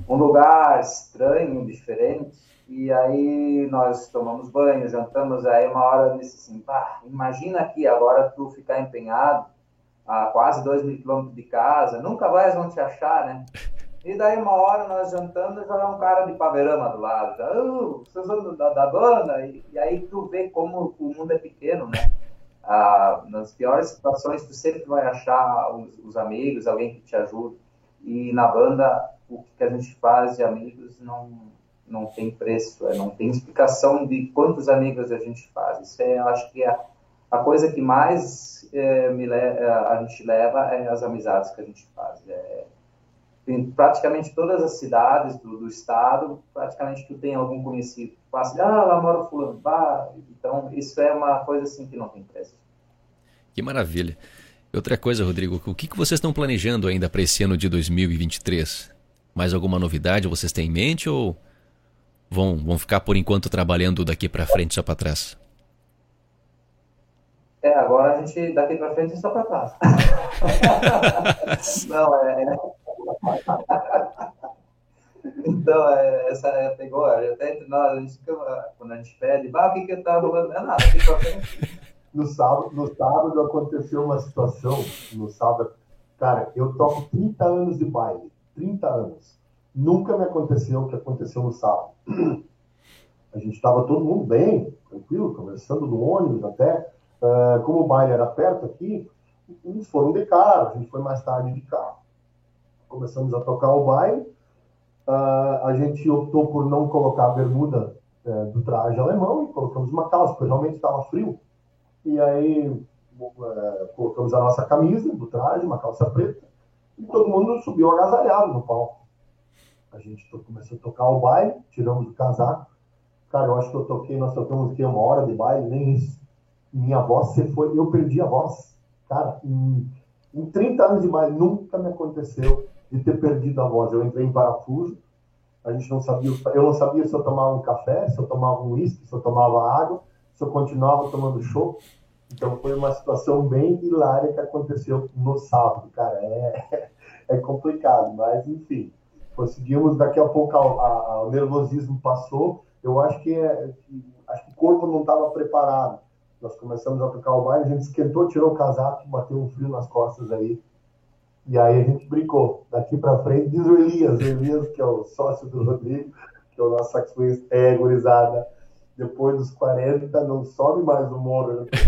um lugar estranho, diferente, e aí nós tomamos banho, jantamos, aí uma hora eu disse assim, imagina aqui agora tu ficar empenhado a quase dois mil quilômetros de casa, nunca mais vão te achar, né? E daí uma hora nós jantando, já um cara de Paverama do lado, já, uh, vocês são da, da banda, e, e, aí tu vê como o mundo é pequeno, né? Ah, nas piores situações tu sempre vai achar os, os amigos, alguém que te ajude, e na banda o que a gente faz de amigos não, não tem preço, é, não tem explicação de quantos amigos a gente faz. Isso é, eu acho que é a coisa que mais é, me, é, a gente leva é as amizades que a gente faz. É, em praticamente todas as cidades do, do, estado, praticamente tu tem algum conhecido. Passa, ah, lá mora o fulano, bah. Então, isso é uma coisa assim que não tem preço. Que maravilha. Outra coisa, Rodrigo, o que, que vocês estão planejando ainda para esse ano de 2023? Mais alguma novidade vocês têm em mente ou vão, vão ficar por enquanto trabalhando daqui para frente só para trás? É, agora a gente daqui para frente só para trás. Não, é. é. então, é, essa é, pegou, até entre nós, a gente, quando a gente pede, bah, o que que tá rolando? É nada, aqui para frente. No sábado, no sábado aconteceu uma situação, no sábado, cara, eu toco 30 anos de baile. 30 anos. Nunca me aconteceu o que aconteceu no sábado. A gente estava todo mundo bem, tranquilo, conversando no ônibus até. Uh, como o baile era perto aqui, eles foram de carro, a gente foi mais tarde de carro. Começamos a tocar o baile. Uh, a gente optou por não colocar a bermuda uh, do traje alemão e colocamos uma calça, porque realmente estava frio. E aí uh, colocamos a nossa camisa do traje, uma calça preta, e todo mundo subiu agasalhado no palco. A gente começou a tocar o baile, tiramos o casaco. Cara, eu acho que eu toquei, nós tocamos aqui uma hora de baile, nem isso. Minha voz, você foi, eu perdi a voz. Cara, em, em 30 anos de baile, nunca me aconteceu de ter perdido a voz. Eu entrei em parafuso, a gente não sabia, eu não sabia se eu tomava um café, se eu tomava um uísque, se eu tomava água, se eu continuava tomando chopp. Então foi uma situação bem hilária que aconteceu no sábado, cara. É, é complicado, mas enfim, conseguimos. Daqui a pouco a, a, o nervosismo passou. Eu acho que, é, acho que o corpo não estava preparado. Nós começamos a tocar o baile, a gente esquentou, tirou o casaco, bateu um frio nas costas aí. E aí a gente brincou. Daqui para frente, diz o Elias, o Elias, que é o sócio do Rodrigo, que é o nosso saxofonista, é gurizada depois dos 40 não sobe mais o morro, né?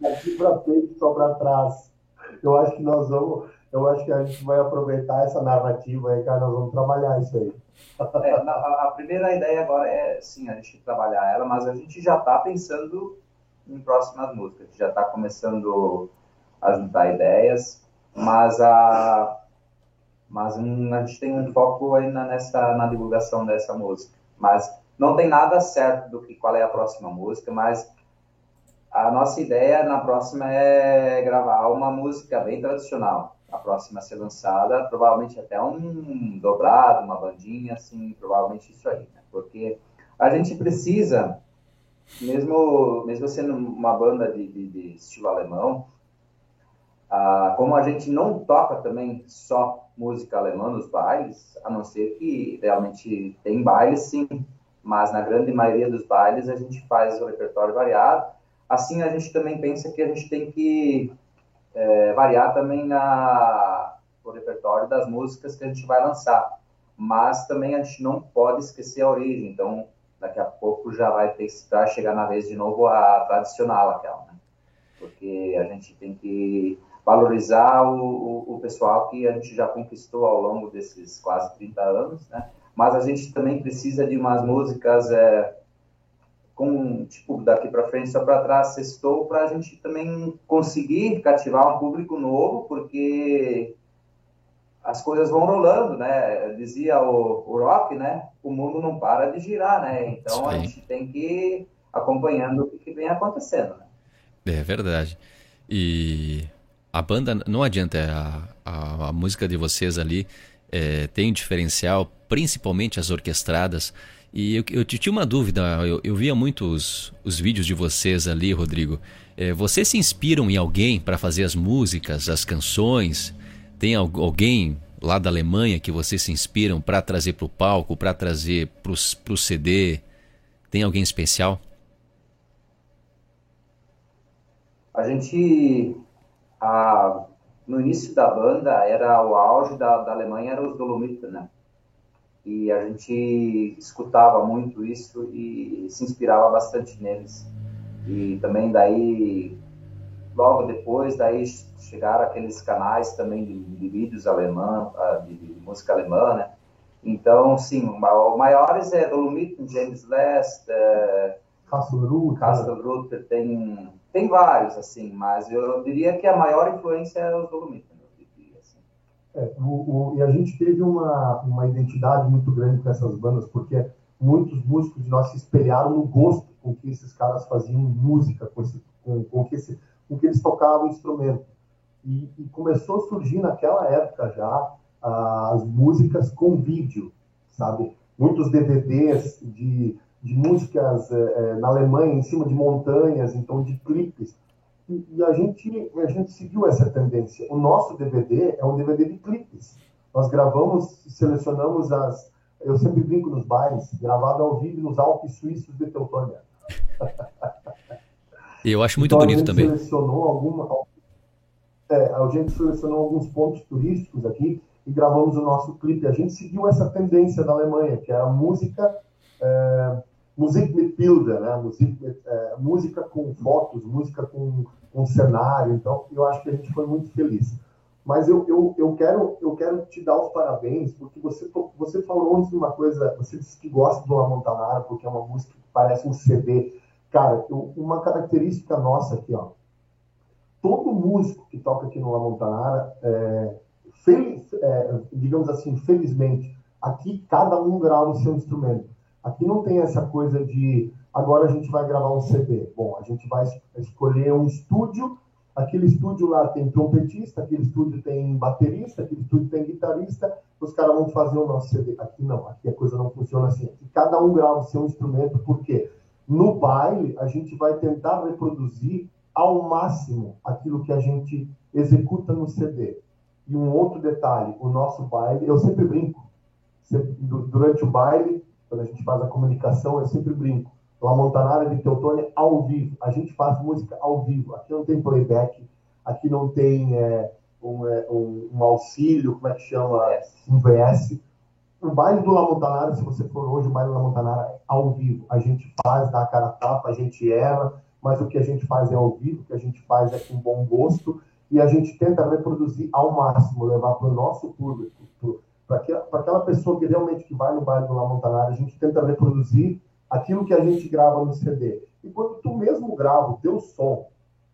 Daqui para frente, só para trás. Eu acho que nós vamos, eu acho que a gente vai aproveitar essa narrativa aí, cara, nós vamos trabalhar isso aí. É, a, primeira ideia agora é, sim, a gente trabalhar ela, mas a gente já está pensando em próximas músicas, a gente já está começando a juntar ideias, mas a mas um, a gente tem um foco ainda nessa na divulgação dessa música. Mas não tem nada certo do que qual é a próxima música, mas a nossa ideia na próxima é gravar uma música bem tradicional. A próxima a ser lançada, provavelmente até um dobrado, uma bandinha, assim, provavelmente isso aí, né? Porque a gente precisa, mesmo, mesmo sendo uma banda de, de, de estilo alemão, ah, como a gente não toca também só música alemã nos bailes, a não ser que realmente tem bailes, sim, mas na grande maioria dos bailes a gente faz o repertório variado. Assim, a gente também pensa que a gente tem que é, variar também na, o repertório das músicas que a gente vai lançar, mas também a gente não pode esquecer a origem, então daqui a pouco já vai ter que chegar na vez de novo a tradicional aquela, né? porque a gente tem que valorizar o, o, o, pessoal que a gente já conquistou ao longo desses quase 30 anos, né? Mas a gente também precisa de umas músicas é, com, tipo, daqui para frente, só para trás, sextou, para a gente também conseguir cativar um público novo, porque as coisas vão rolando, né? Dizia o, o Rock, né? O mundo não para de girar, né? Então a gente tem que ir acompanhando o que vem acontecendo, né? É verdade. E a banda, não adianta, a, a, a música de vocês ali é, tem um diferencial, principalmente as orquestradas. E eu, eu tinha uma dúvida, eu, eu via muitos os vídeos de vocês ali, Rodrigo. É, vocês se inspiram em alguém para fazer as músicas, as canções? Tem alguém lá da Alemanha que vocês se inspiram para trazer para o palco, para trazer para o CD? Tem alguém especial? A gente, a, no início da banda, era o auge da, da Alemanha, era os Dolomites, né? E a gente escutava muito isso e se inspirava bastante neles. E também daí, logo depois, daí chegaram aqueles canais também de, de vídeos alemã, ah, de, de, música alemã, né? Então, sim, o maiores é Dolomite, James Last, é, Castle tem, tem vários, assim, mas eu diria que a maior influência é os Dolomites. Assim. É, o, o, e a gente teve uma, uma identidade muito grande com essas bandas, porque muitos músicos de nós se espelharam no gosto com que esses caras faziam música, com, esse, com, com, que, esse, com que eles tocavam instrumento. E, e, começou a surgir naquela época já as músicas com vídeo, sabe? Muitos DVDs de, de músicas é, na Alemanha em cima de montanhas, então de clipes. E, e, a, gente, a gente seguiu essa tendência. O nosso DVD é um DVD de clipes. Nós gravamos, selecionamos as. Eu sempre brinco nos bailes, gravado ao vivo nos Alpes Suíços de Teutônia. Eu acho muito então, bonito também. Selecionou alguma, é, a gente selecionou alguns pontos turísticos aqui e gravamos o nosso clipe. A gente seguiu essa tendência da Alemanha, que era música, é, Musik mit Bilder, né? Musik, é, música com fotos, música com, com cenário. Então, eu acho que a gente foi muito feliz. Mas eu, eu, eu, quero, eu quero te dar os parabéns, porque você, você falou antes de uma coisa, você disse que gosta do La Montanara, porque é uma música que parece um CD. Cara, eu, uma característica nossa aqui, ó, todo músico que toca aqui no La Montanara, é, feliz, é, digamos assim, felizmente, aqui cada um grava o seu instrumento. Aqui não tem essa coisa de agora a gente vai gravar um CD. Bom, a gente vai escolher um estúdio, aquele estúdio lá tem trompetista, aquele estúdio tem baterista, aquele estúdio tem guitarrista, os caras vão fazer o nosso CD. Aqui não, aqui a coisa não funciona assim. Cada um grava o seu instrumento, porque no baile a gente vai tentar reproduzir ao máximo aquilo que a gente executa no CD. E um outro detalhe, o nosso baile, eu sempre brinco, durante o baile, quando a gente faz a comunicação, eu sempre brinco. La Montanara de Teutônia ao vivo. A gente faz música ao vivo. Aqui não tem playback, aqui não tem é, um, é, um, um, auxílio, como é que chama? Um VS. O baile do La Montanara, se você for hoje, o baile do La Montanara é ao vivo. A gente faz, dá a cara a tapa, a gente erra, mas o que a gente faz é ao vivo, o que a gente faz é com bom gosto e a gente tenta reproduzir ao máximo, levar para o nosso público, para aquela pessoa que realmente que vai no baile do La Montanara, a gente tenta reproduzir aquilo que a gente grava no CD. E quando tu mesmo grava o teu som,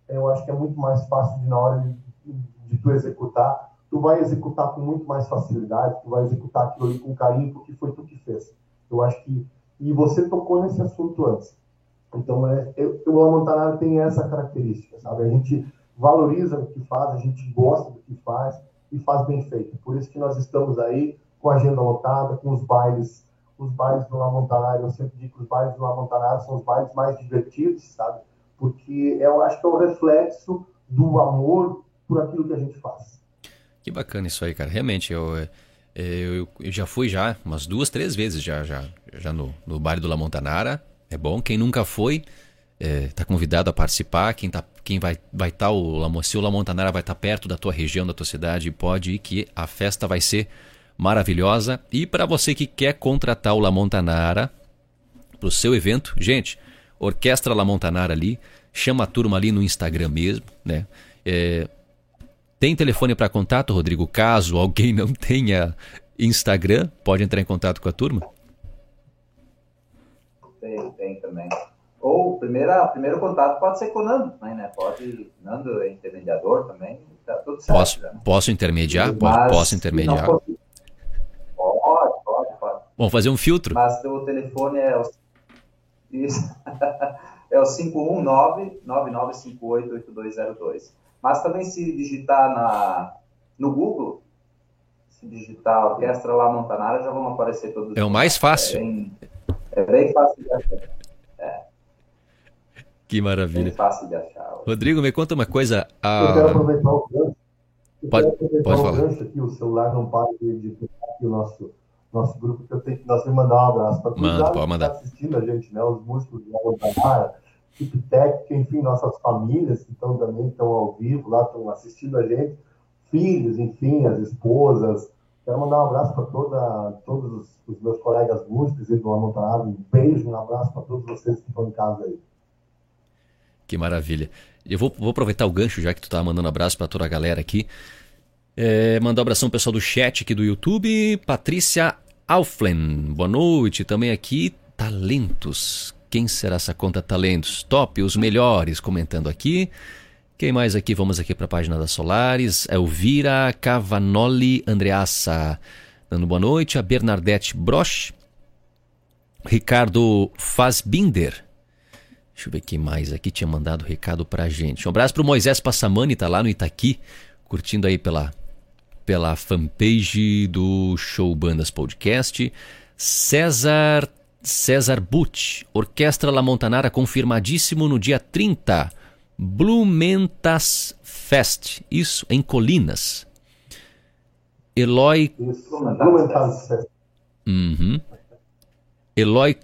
eu acho que é muito mais fácil de na hora de, de tu executar, tu vai executar com muito mais facilidade, tu vai executar aquilo ali com carinho, porque foi tu que fez. Eu acho que e você tocou nesse assunto antes. Então, é, o Montanaro tem essa característica, sabe? A gente valoriza o que faz, a gente gosta do que faz e faz bem feito. Por isso que nós estamos aí com a agenda lotada, com os bailes, os bailes do La Montanaro, eu sempre digo que os bailes do La Montanaro são os bailes mais divertidos, sabe? Porque eu acho que é o reflexo do amor por aquilo que a gente faz. Que bacana isso aí, cara. Realmente, eu, é, eu, eu já fui já umas duas, três vezes já, já, já no, no baile do La Montanara é bom. Quem nunca foi, está é, convidado a participar. Quem, tá, quem vai estar, vai tá o, se o La Montanara vai estar tá perto da tua região, da tua cidade, pode ir que a festa vai ser maravilhosa. E para você que quer contratar o La Montanara para o seu evento, gente, Orquestra La Montanara ali, chama a turma ali no Instagram mesmo, né? É, tem telefone para contato, Rodrigo? Caso alguém não tenha Instagram, pode entrar em contato com a turma? tem, tem também. Ou, primeira, primeiro contato pode ser com o Nando também, né? Pode, Nando é intermediador também, tá tudo certo. Posso, né? posso intermediar? Mas, posso intermediar? Pode, pode, pode. Vamos fazer um filtro? Mas o telefone é o, é o 519-9958-8202. Mas também se digitar na, no Google, se digitar Orquestra La Montanara, já vão aparecer todos. É o mais fácil. É bem, é bem fácil de achar. É. Que maravilha. Bem fácil de achar. Rodrigo, me conta uma coisa. A... Eu quero aproveitar o gancho. Pode, pode falar. gancho aqui, o celular não para de, de aqui o nosso, nosso grupo, que eu tenho que nós temos mandar um abraço para todos Manda, pode mandar. que estão assistindo a gente, né? Os músicos de Aguantanara, equipe técnica, enfim, nossas famílias que estão também estão ao vivo lá, estão assistindo a gente, filhos, enfim, as esposas. Quero mandar um abraço para todos os, os, meus colegas músicos e do Amontanara. Um beijo, um abraço para todos vocês que estão em casa aí. Que maravilha. Eu vou, vou aproveitar o gancho, já que tu tá mandando abraço para toda a galera aqui. É, mandar um abração pessoal do chat aqui do YouTube. Patrícia Alflen, boa noite. Também aqui, talentos. Quem será essa conta Talentos? Top, os melhores, comentando aqui. Quem mais aqui? Vamos aqui para a página da Solares. Elvira Cavanoli Andreassa, dando boa noite. A Bernadette Broch. Ricardo Fazbinder. Deixa eu ver quem mais aqui tinha mandado recado pra gente. Um abraço pro Moisés Passamani, tá lá no Itaqui, curtindo aí pela, pela fanpage do Show Bandas Podcast. César César Butch, Orquestra La Montanara confirmadíssimo no dia 30. Blumentas Fest, isso em Colinas. Eloy. Blumentas Fest. Uhum. Eloy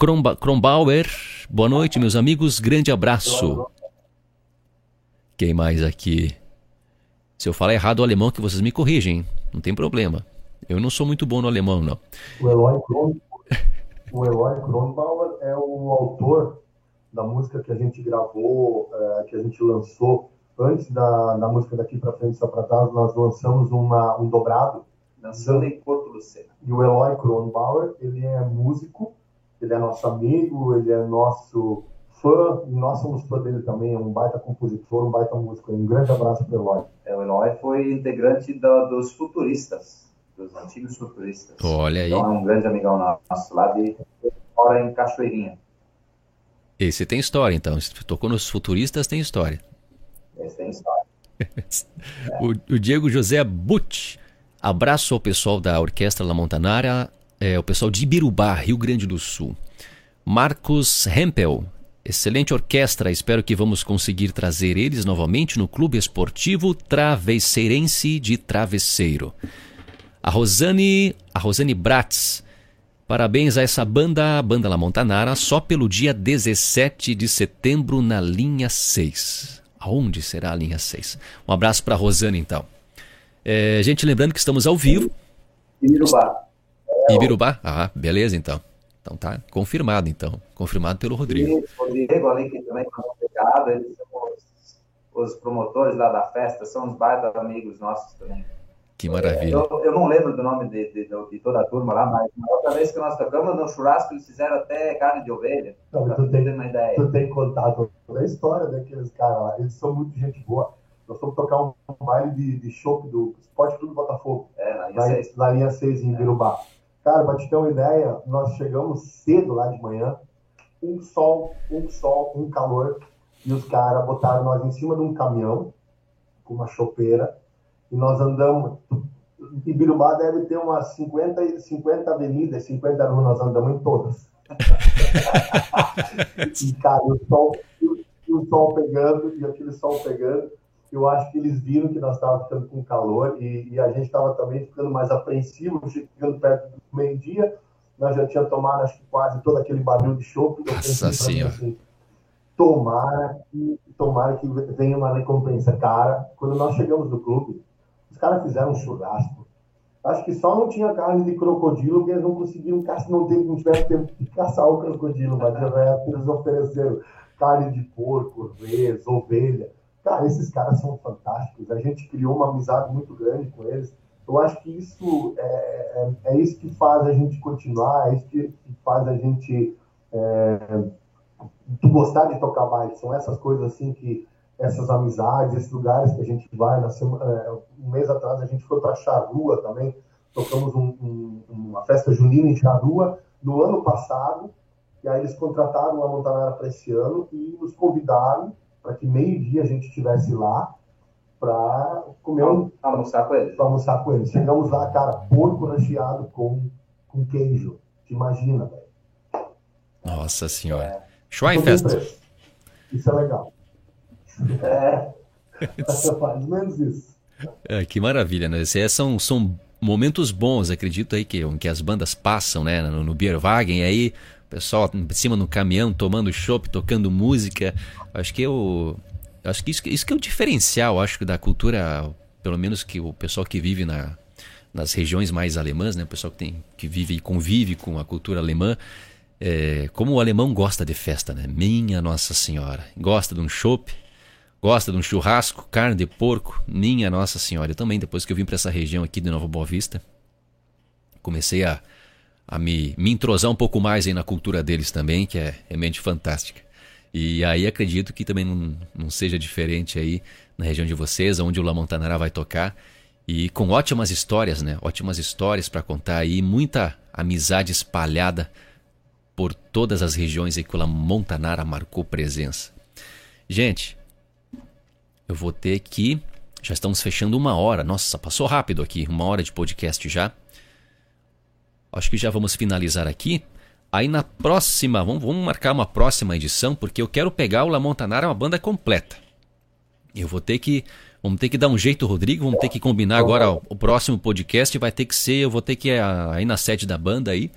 Kronbauer, boa noite, meus amigos, grande abraço. Quem mais aqui? Se eu falar errado o alemão, que vocês me corrigem, não tem problema. Eu não sou muito bom no alemão, não. O Eloy, Kron... o Eloy Kronbauer é o autor da música que a gente gravou, é, que a gente lançou antes da, da música daqui para frente só para trás, nós lançamos uma, um dobrado. Lançando em Porto Lucena. E o Eloy Kronbauer, ele é músico ele é nosso amigo, ele é nosso fã, e nós somos fã dele também, é um baita compositor, um baita músico. Um grande abraço para o Eloy. É, o Eloy foi integrante do, dos futuristas, dos antigos futuristas. Olha aí. Então é um grande amigão nosso, lá de fora em Cachoeirinha. Esse tem história, então. Se tocou nos futuristas, tem história. Esse tem história. o, o, Diego José Butch. Abraço ao pessoal da Orquestra La Montanara, é, o pessoal de Ibirubá, Rio Grande do Sul. Marcos Hempel, excelente orquestra, espero que vamos conseguir trazer eles novamente no Clube Esportivo Travesseirense de Travesseiro. A Rosane, a Rosane Bratz, parabéns a essa banda, a Banda La Montanara, só pelo dia 17 de setembro na linha 6. Aonde será a linha 6? Um abraço para Rosane, então. É, gente, lembrando que estamos ao vivo. Ibirubá. Ibirubá? Ah, beleza então. Então tá confirmado então. Confirmado pelo Rodrigo. E o Diego ali que também está complicado, eles são os, os, promotores lá da festa, são os baita amigos nossos também. Que maravilha. Eu, eu não lembro do nome de, de, de, toda a turma lá, mas na outra vez que nós tocamos no churrasco, eles fizeram até carne de ovelha. Não, tu, tem, uma ideia. tu tem contato toda a história daqueles caras lá. Eles são muito gente boa. Nós fomos tocar um, baile de, de chopp do Esporte Clube Botafogo. É, na linha 6. Na linha 6 em Birubá. Cara, para te ter uma ideia, nós chegamos cedo lá de manhã, um sol, um sol, um calor, e os caras botaram nós em cima de um caminhão, com uma chopeira, e nós andamos. Ibirubá deve ter umas 50, 50 avenidas, 50 ruas, nós andamos em todas. e, cara, o sol, o sol pegando, e aquele sol pegando, eu acho que eles viram que nós estávamos ficando com calor e, e a gente estava também ficando mais apreensivo, chegando perto do meio-dia. Nós já tínhamos tomado, acho que quase todo aquele barulho de chope. Nossa Senhora. Assim, tomara que, tomara que venha uma recompensa. Cara, quando nós chegamos no clube, os caras fizeram um churrasco. Acho que só não tinha carne de crocodilo, porque eles não conseguiram caçar, não, teve, não tiveram tempo de caçar o crocodilo, mas eles ofereceram carne de porco, res, ovelha. Cara, esses caras são fantásticos. A gente criou uma amizade muito grande com eles. Eu acho que isso é, é, é isso que faz a gente continuar, é isso que, faz a gente é, gostar de tocar mais. São essas coisas assim que essas amizades, esses lugares que a gente vai. Na semana, é, um mês atrás a gente foi para Charrua também, tocamos um, um, uma festa junina em Charrua no ano passado, e aí eles contrataram a Montanara para esse ano e nos convidaram para que meio-dia a gente estivesse lá para comer um... almoçar com eles. Para almoçar com eles. Chegamos lá, cara, porco recheado com, com queijo. Te imagina, velho. Nossa senhora. É. Schweinfest. Isso é legal. É. Mais menos isso. É, que maravilha, né? Esses são, são momentos bons, acredito aí, que, que as bandas passam, né? No, no Bierwagen, aí pessoal em cima no caminhão, tomando chopp, tocando música. Acho que eu. Acho que isso, isso que é o diferencial, acho que da cultura, pelo menos que o pessoal que vive na, nas regiões mais alemãs, né? O pessoal que, tem, que vive e convive com a cultura alemã. É, como o alemão gosta de festa, né? Minha Nossa Senhora. Gosta de um chopp, gosta de um churrasco, carne de porco. Minha Nossa Senhora. Eu também, depois que eu vim para essa região aqui de Nova Boa Vista, comecei a, a me, me entrosar um pouco mais aí na cultura deles também, que é realmente fantástica. E aí acredito que também não, não seja diferente aí na região de vocês, onde o La Montanara vai tocar. E com ótimas histórias, né? Ótimas histórias para contar aí, muita amizade espalhada por todas as regiões em que o La Montanara marcou presença. Gente, eu vou ter que. Já estamos fechando uma hora. Nossa, passou rápido aqui. Uma hora de podcast já. Acho que já vamos finalizar aqui. Aí na próxima, vamos, vamos marcar uma próxima edição, porque eu quero pegar o La Montanara uma banda completa. Eu vou ter que. Vamos ter que dar um jeito, Rodrigo. Vamos ter que combinar agora o, o próximo podcast. Vai ter que ser. Eu vou ter que ir aí na sede da banda aí.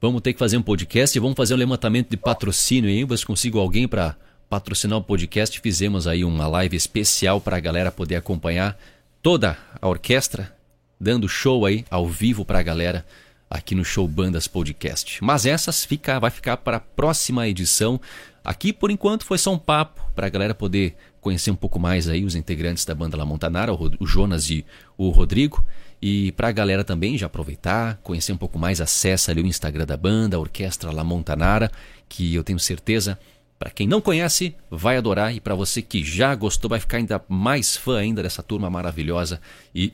Vamos ter que fazer um podcast e vamos fazer um levantamento de patrocínio aí. Ver se consigo alguém para patrocinar o podcast. Fizemos aí uma live especial para a galera poder acompanhar toda a orquestra dando show aí ao vivo para a galera aqui no Show Bandas Podcast. Mas essas fica, vai ficar para a próxima edição. Aqui por enquanto foi só um papo para a galera poder conhecer um pouco mais aí os integrantes da banda La Montanara, o Jonas e o Rodrigo. E para a galera também já aproveitar, conhecer um pouco mais, acessa ali o Instagram da banda, a Orquestra La Montanara, que eu tenho certeza, para quem não conhece, vai adorar e para você que já gostou, vai ficar ainda mais fã ainda dessa turma maravilhosa e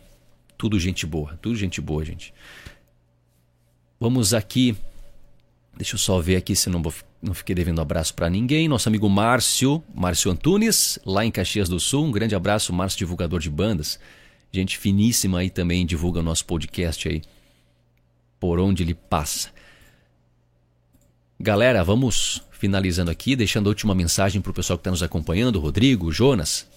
tudo gente boa, tudo gente boa, gente. Vamos aqui, deixa eu só ver aqui se não, não fiquei devendo abraço para ninguém. Nosso amigo Márcio, Márcio Antunes, lá em Caxias do Sul, um grande abraço, Márcio, divulgador de bandas. Gente finíssima aí também divulga o nosso podcast aí. Por onde ele passa. Galera, vamos finalizando aqui, deixando a última mensagem para o pessoal que está nos acompanhando, Rodrigo, Jonas.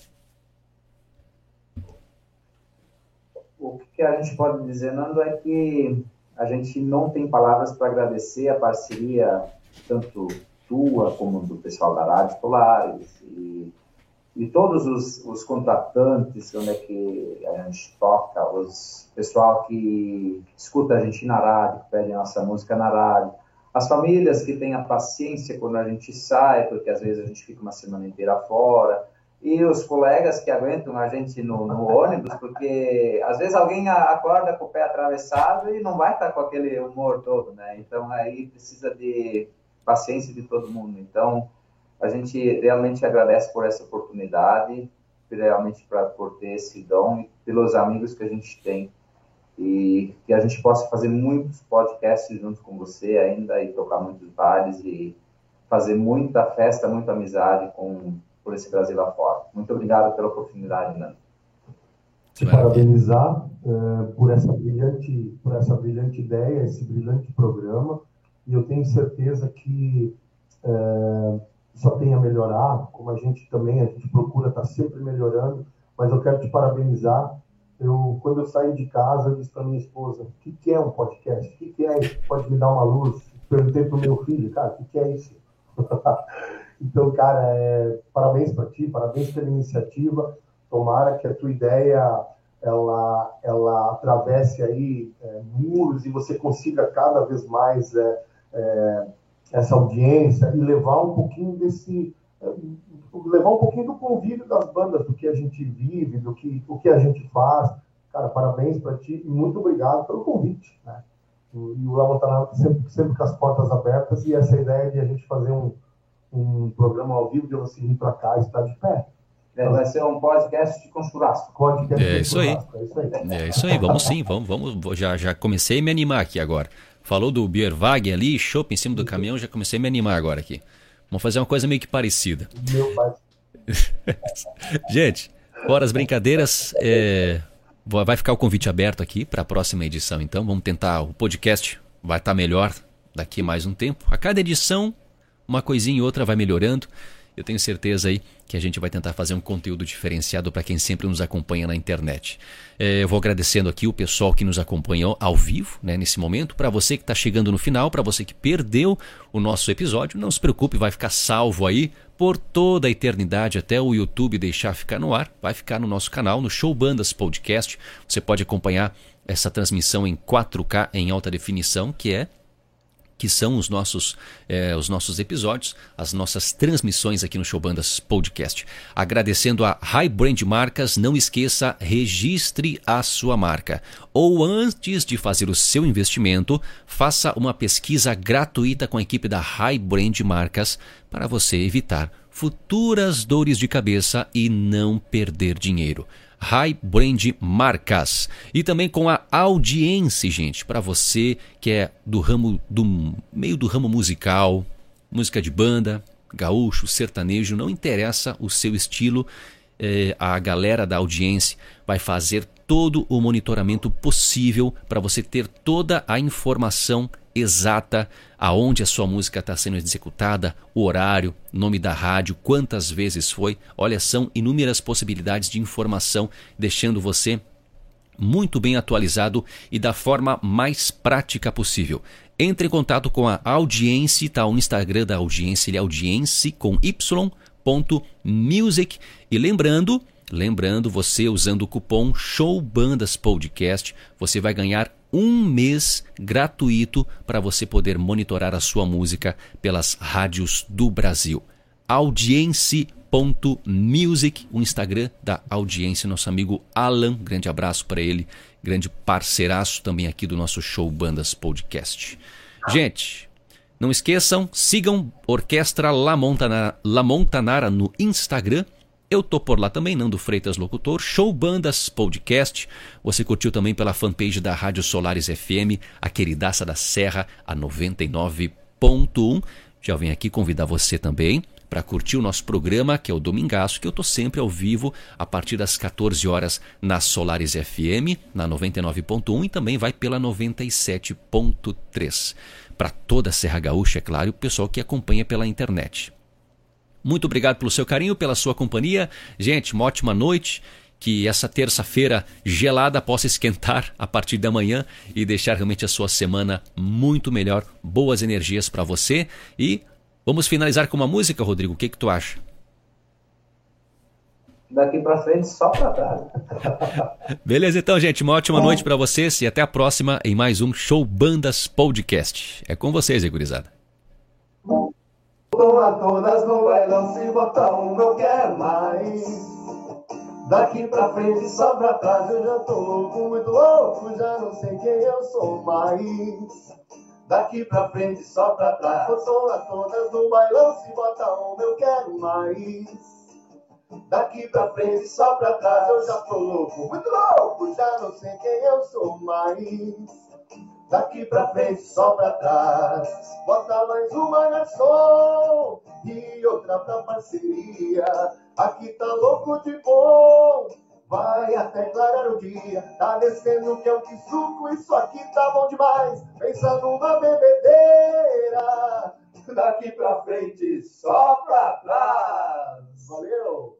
O que a gente pode dizer, Nando, é que a gente não tem palavras para agradecer a parceria, tanto tua como do pessoal da Rádio Polares e e todos os, os contratantes, onde é que a gente toca, os pessoal que escuta a gente na rádio, que pede nossa música na rádio, as famílias que têm a paciência quando a gente sai, porque às vezes a gente fica uma semana inteira fora, e os colegas que aguentam a gente no, no ônibus, porque às vezes alguém acorda com o pé atravessado e não vai estar com aquele humor todo, né? Então aí precisa de paciência de todo mundo. Então, a gente realmente agradece por essa oportunidade, realmente pra, por ter esse dom e pelos amigos que a gente tem. E que a gente possa fazer muitos podcasts junto com você ainda e tocar muitos bares e fazer muita festa, muita amizade com por esse Brasil lá fora. Muito obrigado pela oportunidade, Nando. Te parabenizar uh, por essa brilhante por essa brilhante ideia, esse brilhante programa. E eu tenho certeza que uh, só tem a melhorar, como a gente também, a gente procura estar tá sempre melhorando, mas eu quero te parabenizar. Eu, quando eu saí de casa, eu disse para minha esposa, o que, que é um podcast? O que, que é isso? Pode me dar uma luz? Perguntei para o meu filho, cara, o que, que é isso? então, cara, é, parabéns para ti, parabéns pela iniciativa. Tomara que a tua ideia ela, ela atravesse aí é, muros e você consiga cada vez mais é, é essa audiência e levar um pouquinho desse eh, levar um pouquinho do convívio das bandas, do que a gente vive, do que o que a gente faz. Cara, parabéns para ti e muito obrigado pelo convite. Né? E o Montanara sempre, sempre com as portas abertas e essa ideia de a gente fazer um, um programa ao vivo, de você vir para cá e estar de pé. É, vai ser um podcast com churrasco. Podcast é, isso aí. é isso aí. É isso aí, vamos sim, vamos, vamos. Já, já comecei a me animar aqui agora. Falou do Bierwagen ali, chopp em cima do caminhão, já comecei a me animar agora aqui. Vamos fazer uma coisa meio que parecida. Meu pai. Gente, fora as brincadeiras, é, vai ficar o convite aberto aqui para a próxima edição. Então, vamos tentar. O podcast vai estar tá melhor daqui mais um tempo. A cada edição, uma coisinha e outra vai melhorando. Eu tenho certeza aí que a gente vai tentar fazer um conteúdo diferenciado para quem sempre nos acompanha na internet. É, eu vou agradecendo aqui o pessoal que nos acompanhou ao vivo né, nesse momento. Para você que está chegando no final, para você que perdeu o nosso episódio, não se preocupe, vai ficar salvo aí por toda a eternidade até o YouTube deixar ficar no ar. Vai ficar no nosso canal, no Show Bandas Podcast. Você pode acompanhar essa transmissão em 4K em alta definição, que é que são os nossos, eh, os nossos episódios, as nossas transmissões aqui no Showbandas Podcast. Agradecendo a High Brand Marcas, não esqueça, registre a sua marca. Ou antes de fazer o seu investimento, faça uma pesquisa gratuita com a equipe da High Brand Marcas para você evitar futuras dores de cabeça e não perder dinheiro. High Brand Marcas. E também com a audiência, gente, para você que é do ramo do meio do ramo musical, música de banda, gaúcho, sertanejo, não interessa o seu estilo, eh, a galera da audiência vai fazer todo o monitoramento possível para você ter toda a informação exata aonde a sua música está sendo executada, o horário, nome da rádio, quantas vezes foi. Olha, são inúmeras possibilidades de informação, deixando você muito bem atualizado e da forma mais prática possível. Entre em contato com a audiência, está o Instagram da audiência, ele é audiência com. Music. E lembrando, lembrando, você usando o cupom SHOWBANDAS PODCAST, você vai ganhar um mês gratuito para você poder monitorar a sua música pelas rádios do Brasil. Audience.music, o Instagram da audiência, nosso amigo Alan, grande abraço para ele, grande parceiraço também aqui do nosso show Bandas Podcast. Gente, não esqueçam, sigam Orquestra La La Montanara no Instagram eu tô por lá também, Nando Freitas Locutor, Show Bandas Podcast. Você curtiu também pela fanpage da Rádio Solares FM, a queridaça da Serra, a 99.1. Já vim aqui convidar você também para curtir o nosso programa, que é o Domingaço, que eu tô sempre ao vivo a partir das 14 horas na Solares FM, na 99.1 e também vai pela 97.3. Para toda a Serra Gaúcha, é claro, o pessoal que acompanha pela internet. Muito obrigado pelo seu carinho, pela sua companhia. Gente, uma ótima noite. Que essa terça-feira gelada possa esquentar a partir da manhã e deixar realmente a sua semana muito melhor. Boas energias para você. E vamos finalizar com uma música, Rodrigo. O que, que tu acha? daqui para frente só para trás. Beleza, então, gente, uma ótima noite para vocês e até a próxima em mais um Show Bandas Podcast. É com vocês, gurizada. Tô a todas no bailão, se botar um não quer mais. Daqui pra frente, só pra trás, eu já tô louco, muito louco, já não sei quem eu sou mais. Daqui pra frente, só pra trás, tô a todas no bailão, se botar um eu quero mais. Daqui pra frente, só pra trás, eu já tô louco, muito louco, já não sei quem eu sou mais. Daqui pra frente, só pra trás. Bota mais uma garçom e outra pra parceria. Aqui tá louco de bom. Vai até clarar o dia, tá descendo que é o que suco, isso aqui tá bom demais. Pensa numa bebedeira, daqui pra frente, só pra trás. Valeu!